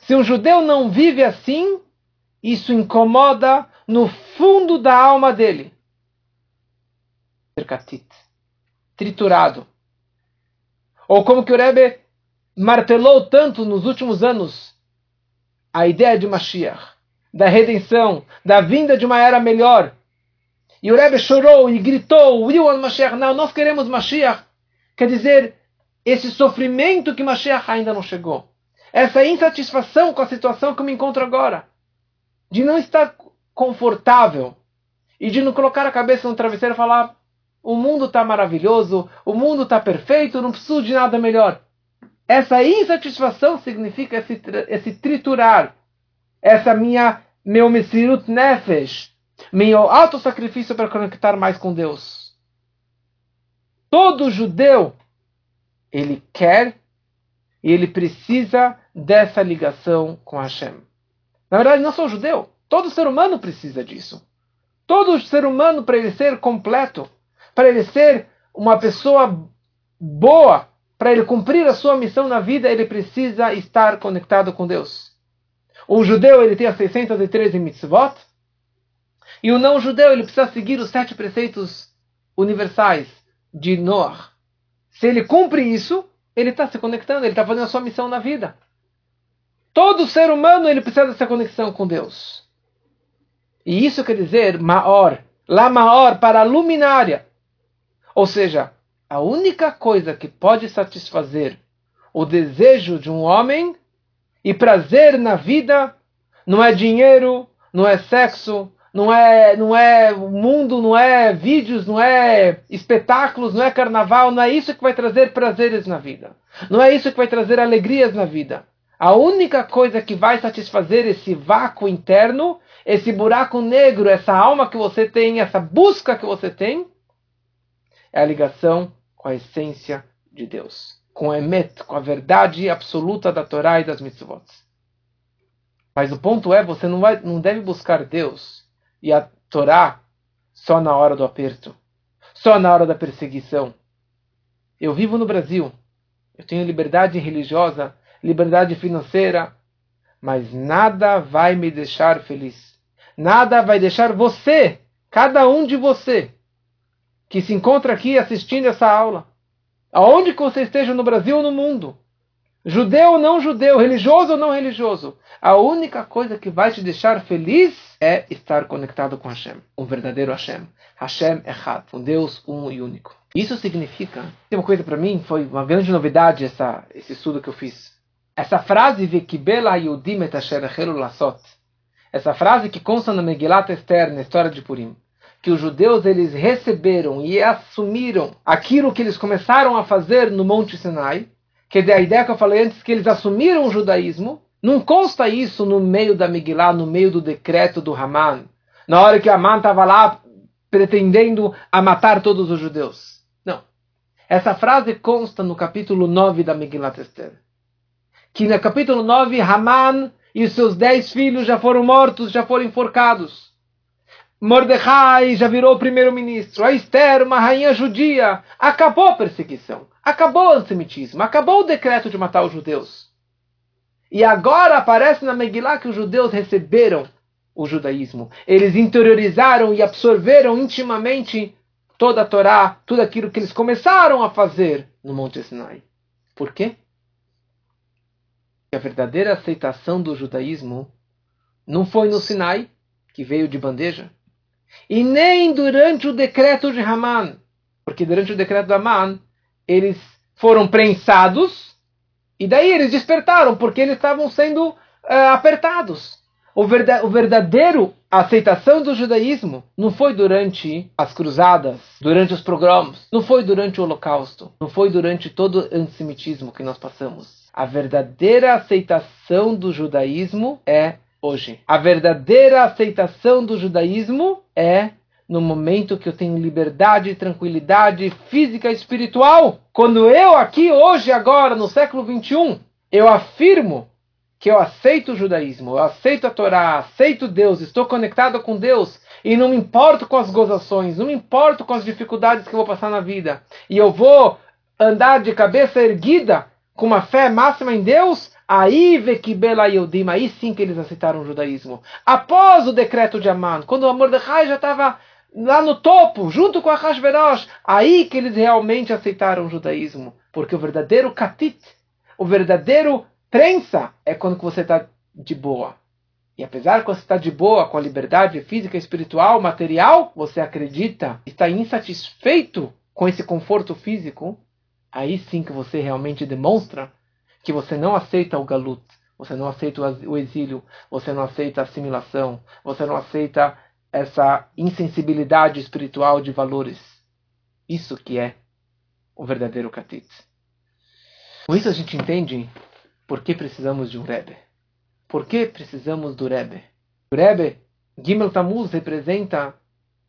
Se um judeu não vive assim, isso incomoda no fundo da alma dele. Triturado. Ou como que o Rebbe martelou tanto nos últimos anos a ideia de Mashiach, da redenção, da vinda de uma era melhor. E o Rebbe chorou e gritou, want Mashiach não, nós queremos Mashiach. Quer dizer, esse sofrimento que Mashiach ainda não chegou. Essa insatisfação com a situação que eu me encontro agora. De não estar confortável. E de não colocar a cabeça no travesseiro e falar, o mundo está maravilhoso, o mundo está perfeito, não preciso de nada melhor. Essa insatisfação significa esse, esse triturar, essa minha meu mesirut nefesh, meu auto-sacrifício para conectar mais com Deus. Todo judeu, ele quer e ele precisa dessa ligação com Hashem. Na verdade, não o judeu, todo ser humano precisa disso. Todo ser humano, para ele ser completo, para ele ser uma pessoa boa, para ele cumprir a sua missão na vida, ele precisa estar conectado com Deus. O judeu ele tem as 613 mitzvot, e o não judeu ele precisa seguir os sete preceitos universais de Noah. Se ele cumpre isso, ele está se conectando, ele está fazendo a sua missão na vida. Todo ser humano ele precisa dessa conexão com Deus. E isso quer dizer maior, lá maior para a luminária. Ou seja, a única coisa que pode satisfazer o desejo de um homem e prazer na vida não é dinheiro, não é sexo, não é, não é mundo, não é vídeos, não é espetáculos, não é carnaval, não é isso que vai trazer prazeres na vida. Não é isso que vai trazer alegrias na vida. A única coisa que vai satisfazer esse vácuo interno, esse buraco negro, essa alma que você tem, essa busca que você tem, é a ligação com a essência de Deus, com a emet, com a verdade absoluta da Torá e das mitzvot. Mas o ponto é, você não, vai, não deve buscar Deus e a Torá só na hora do aperto, só na hora da perseguição. Eu vivo no Brasil, eu tenho liberdade religiosa, liberdade financeira, mas nada vai me deixar feliz. Nada vai deixar você, cada um de você, que se encontra aqui assistindo essa aula, aonde que você esteja no Brasil ou no mundo, Judeu ou não judeu, religioso ou não religioso. A única coisa que vai te deixar feliz é estar conectado com Hashem, um verdadeiro Hashem. Hashem Echad, um Deus um e único. Isso significa, tem uma coisa para mim, foi uma grande novidade essa, esse estudo que eu fiz. Essa frase, essa frase que consta na Megillat Esther, na história de Purim, que os judeus eles receberam e assumiram aquilo que eles começaram a fazer no Monte Sinai, que é a ideia que eu falei antes, que eles assumiram o judaísmo, não consta isso no meio da Megillah, no meio do decreto do Haman, na hora que Haman estava lá pretendendo a matar todos os judeus. Não. Essa frase consta no capítulo 9 da Megillah Esther. Que no capítulo 9, Haman e seus dez filhos já foram mortos, já foram enforcados. Mordecai já virou primeiro-ministro. A Esther, uma rainha judia. Acabou a perseguição. Acabou o antissemitismo. Acabou o decreto de matar os judeus. E agora aparece na Megillah que os judeus receberam o judaísmo. Eles interiorizaram e absorveram intimamente toda a Torá, tudo aquilo que eles começaram a fazer no Monte Sinai. Por quê? Porque a verdadeira aceitação do judaísmo não foi no Sinai, que veio de bandeja, e nem durante o decreto de Haman, porque durante o decreto de Haman eles foram prensados e daí eles despertaram, porque eles estavam sendo uh, apertados. O, verda o verdadeiro aceitação do judaísmo não foi durante as cruzadas, durante os programas, não foi durante o holocausto, não foi durante todo o antissemitismo que nós passamos. A verdadeira aceitação do judaísmo é hoje. A verdadeira aceitação do judaísmo é no momento que eu tenho liberdade, tranquilidade física e espiritual. Quando eu aqui, hoje, agora, no século 21, eu afirmo que eu aceito o judaísmo, eu aceito a Torá, aceito Deus, estou conectado com Deus e não me importo com as gozações, não me importo com as dificuldades que eu vou passar na vida. E eu vou andar de cabeça erguida com uma fé máxima em Deus, aí Vekibela Yehudim, aí sim que eles aceitaram o judaísmo. Após o decreto de Amman, quando o Mordecai já estava lá no topo, junto com a Hashverosh, aí que eles realmente aceitaram o judaísmo. Porque o verdadeiro katit, o verdadeiro prensa, é quando você está de boa. E apesar que você está de boa com a liberdade física, espiritual, material, você acredita, está insatisfeito com esse conforto físico, aí sim que você realmente demonstra que você não aceita o galut, você não aceita o exílio, você não aceita a assimilação, você não aceita essa insensibilidade espiritual de valores. Isso que é o verdadeiro katit. Com isso a gente entende por que precisamos de um Rebbe. Por que precisamos do Rebbe? O Rebbe, Gimel Tammuz, representa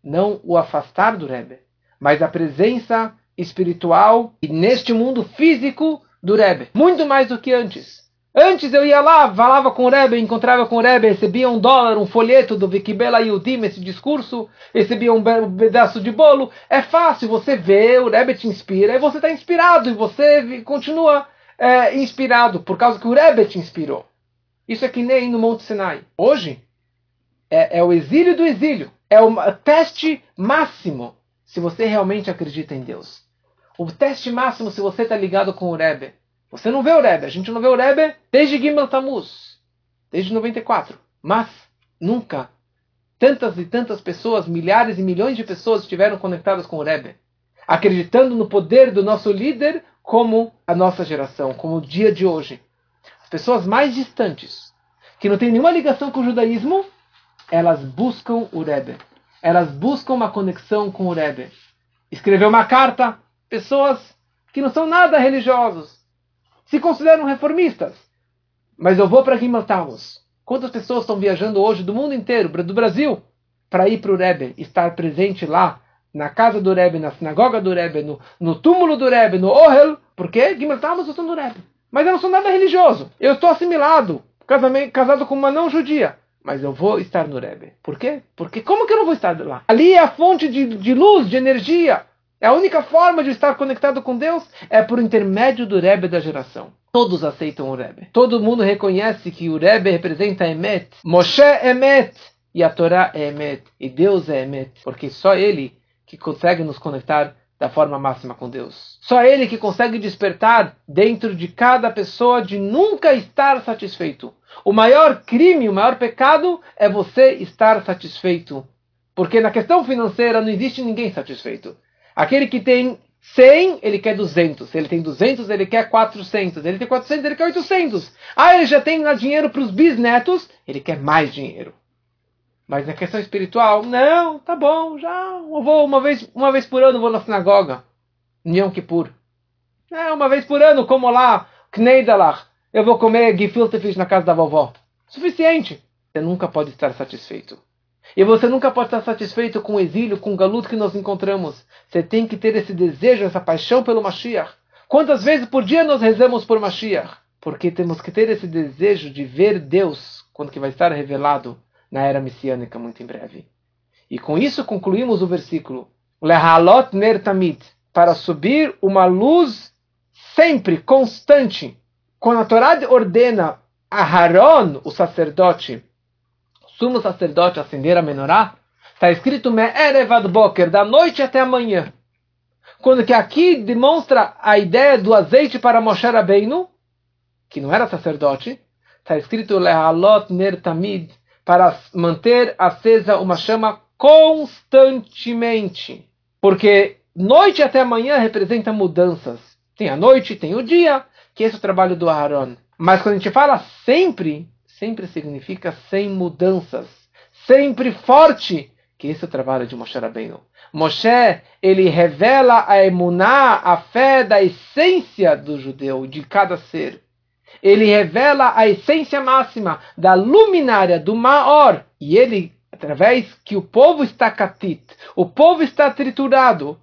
não o afastar do Rebbe, mas a presença espiritual e neste mundo físico do Rebbe. Muito mais do que antes. Antes eu ia lá, falava com o Rebbe, encontrava com o Rebbe, recebia um dólar, um folheto do Vikibela Yudim, esse discurso, recebia um pedaço de bolo. É fácil, você vê, o Rebbe te inspira, e você está inspirado, e você continua é, inspirado, por causa que o Rebbe te inspirou. Isso é que nem no Monte Sinai. Hoje, é, é o exílio do exílio. É o teste máximo se você realmente acredita em Deus. O teste máximo se você está ligado com o Rebbe. Você não vê o Rebbe. A gente não vê o Rebbe desde Gimel Tammuz, desde 94. Mas nunca tantas e tantas pessoas, milhares e milhões de pessoas estiveram conectadas com o Rebbe, acreditando no poder do nosso líder como a nossa geração, como o dia de hoje. As pessoas mais distantes, que não têm nenhuma ligação com o judaísmo, elas buscam o Rebbe. Elas buscam uma conexão com o Rebbe. Escreveu uma carta, pessoas que não são nada religiosos, se consideram reformistas. Mas eu vou para Gimal Quantas pessoas estão viajando hoje do mundo inteiro, do Brasil, para ir para o Rebbe, estar presente lá, na casa do Rebbe, na sinagoga do Rebbe, no, no túmulo do Rebbe, no Ohel, porque Gimal Tammuz eu estou no Rebbe. Mas eu não sou nada religioso. Eu estou assimilado, casado com uma não judia. Mas eu vou estar no Rebbe. Por quê? Porque como que eu não vou estar lá? Ali é a fonte de, de luz, de energia. É a única forma de estar conectado com Deus é por intermédio do Rebbe da geração. Todos aceitam o Rebbe. Todo mundo reconhece que o Rebbe representa Emet. Moshe é Emet. E a Torá é Emet. E Deus é Emet. Porque só Ele que consegue nos conectar da forma máxima com Deus. Só Ele que consegue despertar dentro de cada pessoa de nunca estar satisfeito. O maior crime, o maior pecado é você estar satisfeito. Porque na questão financeira não existe ninguém satisfeito. Aquele que tem 100, ele quer 200. Se ele tem 200, ele quer 400. Ele tem 400, ele quer 800. Ah, ele já tem dinheiro para os bisnetos, ele quer mais dinheiro. Mas na questão espiritual, não, tá bom, já eu vou uma vez, uma vez por ano vou na sinagoga, em Yom Kippur. É, uma vez por ano, como lá, Kneidalach, eu vou comer gefilte fish na casa da vovó. Suficiente. Você nunca pode estar satisfeito. E você nunca pode estar satisfeito com o exílio, com o galuto que nós encontramos. Você tem que ter esse desejo, essa paixão pelo Mashiach. Quantas vezes por dia nós rezamos por Mashiach? Porque temos que ter esse desejo de ver Deus quando que vai estar revelado na era messiânica muito em breve. E com isso concluímos o versículo. Lehalot ner tamid, para subir uma luz sempre, constante. Quando a Torá ordena a Haron, o sacerdote, sumo sacerdote, acender a menorá, está escrito Me'erevad boker, da noite até amanhã. Quando que aqui demonstra a ideia do azeite para Moshe Rabbeinu, que não era sacerdote, está escrito Lehalot ner tamid, para manter acesa uma chama constantemente. Porque noite até manhã representa mudanças. Tem a noite, tem o dia, que esse é o trabalho do Aaron. Mas quando a gente fala sempre, sempre significa sem mudanças. Sempre forte, que esse é o trabalho de Moshe Rabbeinu. Moshe, ele revela a emuná, a fé da essência do judeu, de cada ser ele revela a essência máxima da luminária do Maor. E ele, através que o povo está catit, o povo está triturado,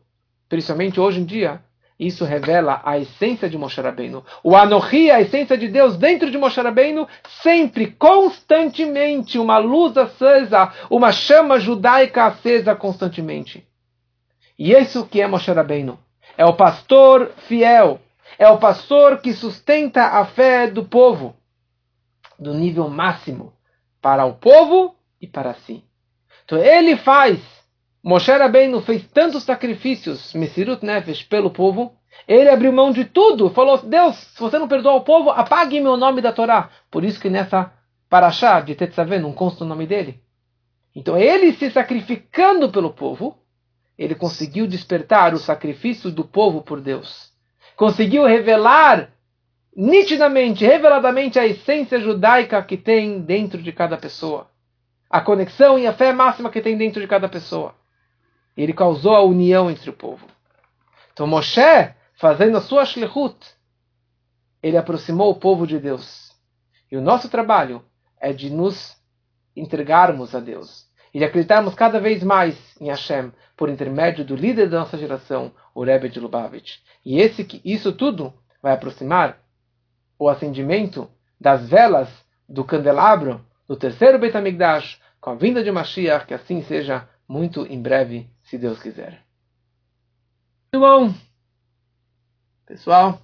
principalmente hoje em dia, isso revela a essência de Moshe Rabbeinu. O Anohi, a essência de Deus dentro de Moshe Rabbeinu, sempre, constantemente, uma luz acesa, uma chama judaica acesa constantemente. E isso que é Moshe Rabbeinu. É o pastor fiel, é o pastor que sustenta a fé do povo, do nível máximo, para o povo e para si. Então ele faz, Moshe Rabbeinu fez tantos sacrifícios, Messirut Nefesh, pelo povo, ele abriu mão de tudo, falou, Deus, se você não perdoar o povo, apague meu nome da Torá. Por isso que nessa paraxá de Tetzaveh não consta o nome dele. Então ele se sacrificando pelo povo, ele conseguiu despertar o sacrifício do povo por Deus conseguiu revelar nitidamente, reveladamente a essência judaica que tem dentro de cada pessoa. A conexão e a fé máxima que tem dentro de cada pessoa. Ele causou a união entre o povo. Então Moshe, fazendo a sua shlichut, ele aproximou o povo de Deus. E o nosso trabalho é de nos entregarmos a Deus e de acreditarmos cada vez mais em Hashem por intermédio do líder da nossa geração, o Rebbe de Lubavitch. E esse, isso tudo vai aproximar o acendimento das velas do candelabro do terceiro Beit HaMikdash com a vinda de Mashiach, que assim seja muito em breve, se Deus quiser. Muito bom. Pessoal,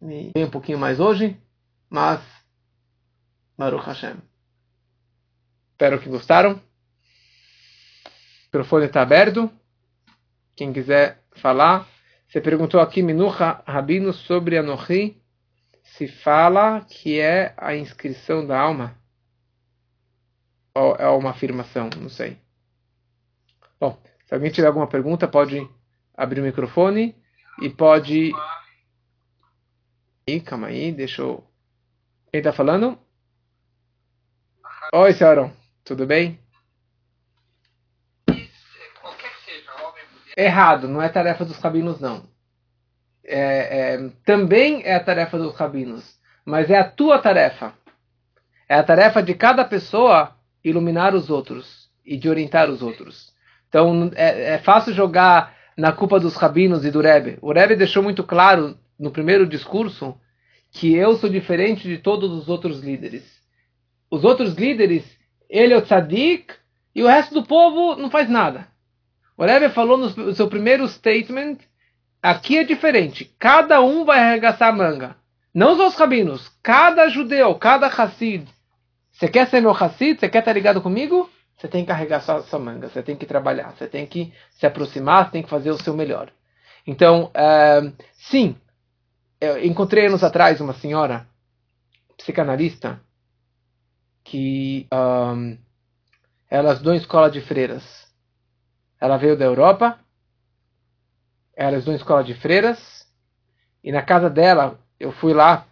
me um pouquinho mais hoje, mas Baruch Hashem. Espero que gostaram. O microfone está aberto. Quem quiser falar. Você perguntou aqui, Minucha Rabino, sobre Anohi, se fala que é a inscrição da alma. Ou é uma afirmação, não sei. Bom, se alguém tiver alguma pergunta, pode abrir o microfone e pode. Ih, calma aí, deixa eu. Quem está falando? Oi, Sharon, tudo bem? Errado, não é tarefa dos rabinos, não. É, é, também é a tarefa dos rabinos, mas é a tua tarefa. É a tarefa de cada pessoa iluminar os outros e de orientar os outros. Então é, é fácil jogar na culpa dos rabinos e do Rebbe. O Rebbe deixou muito claro no primeiro discurso que eu sou diferente de todos os outros líderes. Os outros líderes, ele é o tzadik e o resto do povo não faz nada. O Rebbe falou no seu primeiro statement, aqui é diferente. Cada um vai arregaçar a manga. Não os rabinos, cada judeu, cada Hassid. Você quer ser meu Hassid? Você quer estar ligado comigo? Você tem que carregar sua, sua manga, você tem que trabalhar, você tem que se aproximar, você tem que fazer o seu melhor. Então, uh, sim, eu encontrei anos atrás uma senhora psicanalista que um, ela estudou em escola de freiras. Ela veio da Europa, ela estudou em escola de freiras, e na casa dela, eu fui lá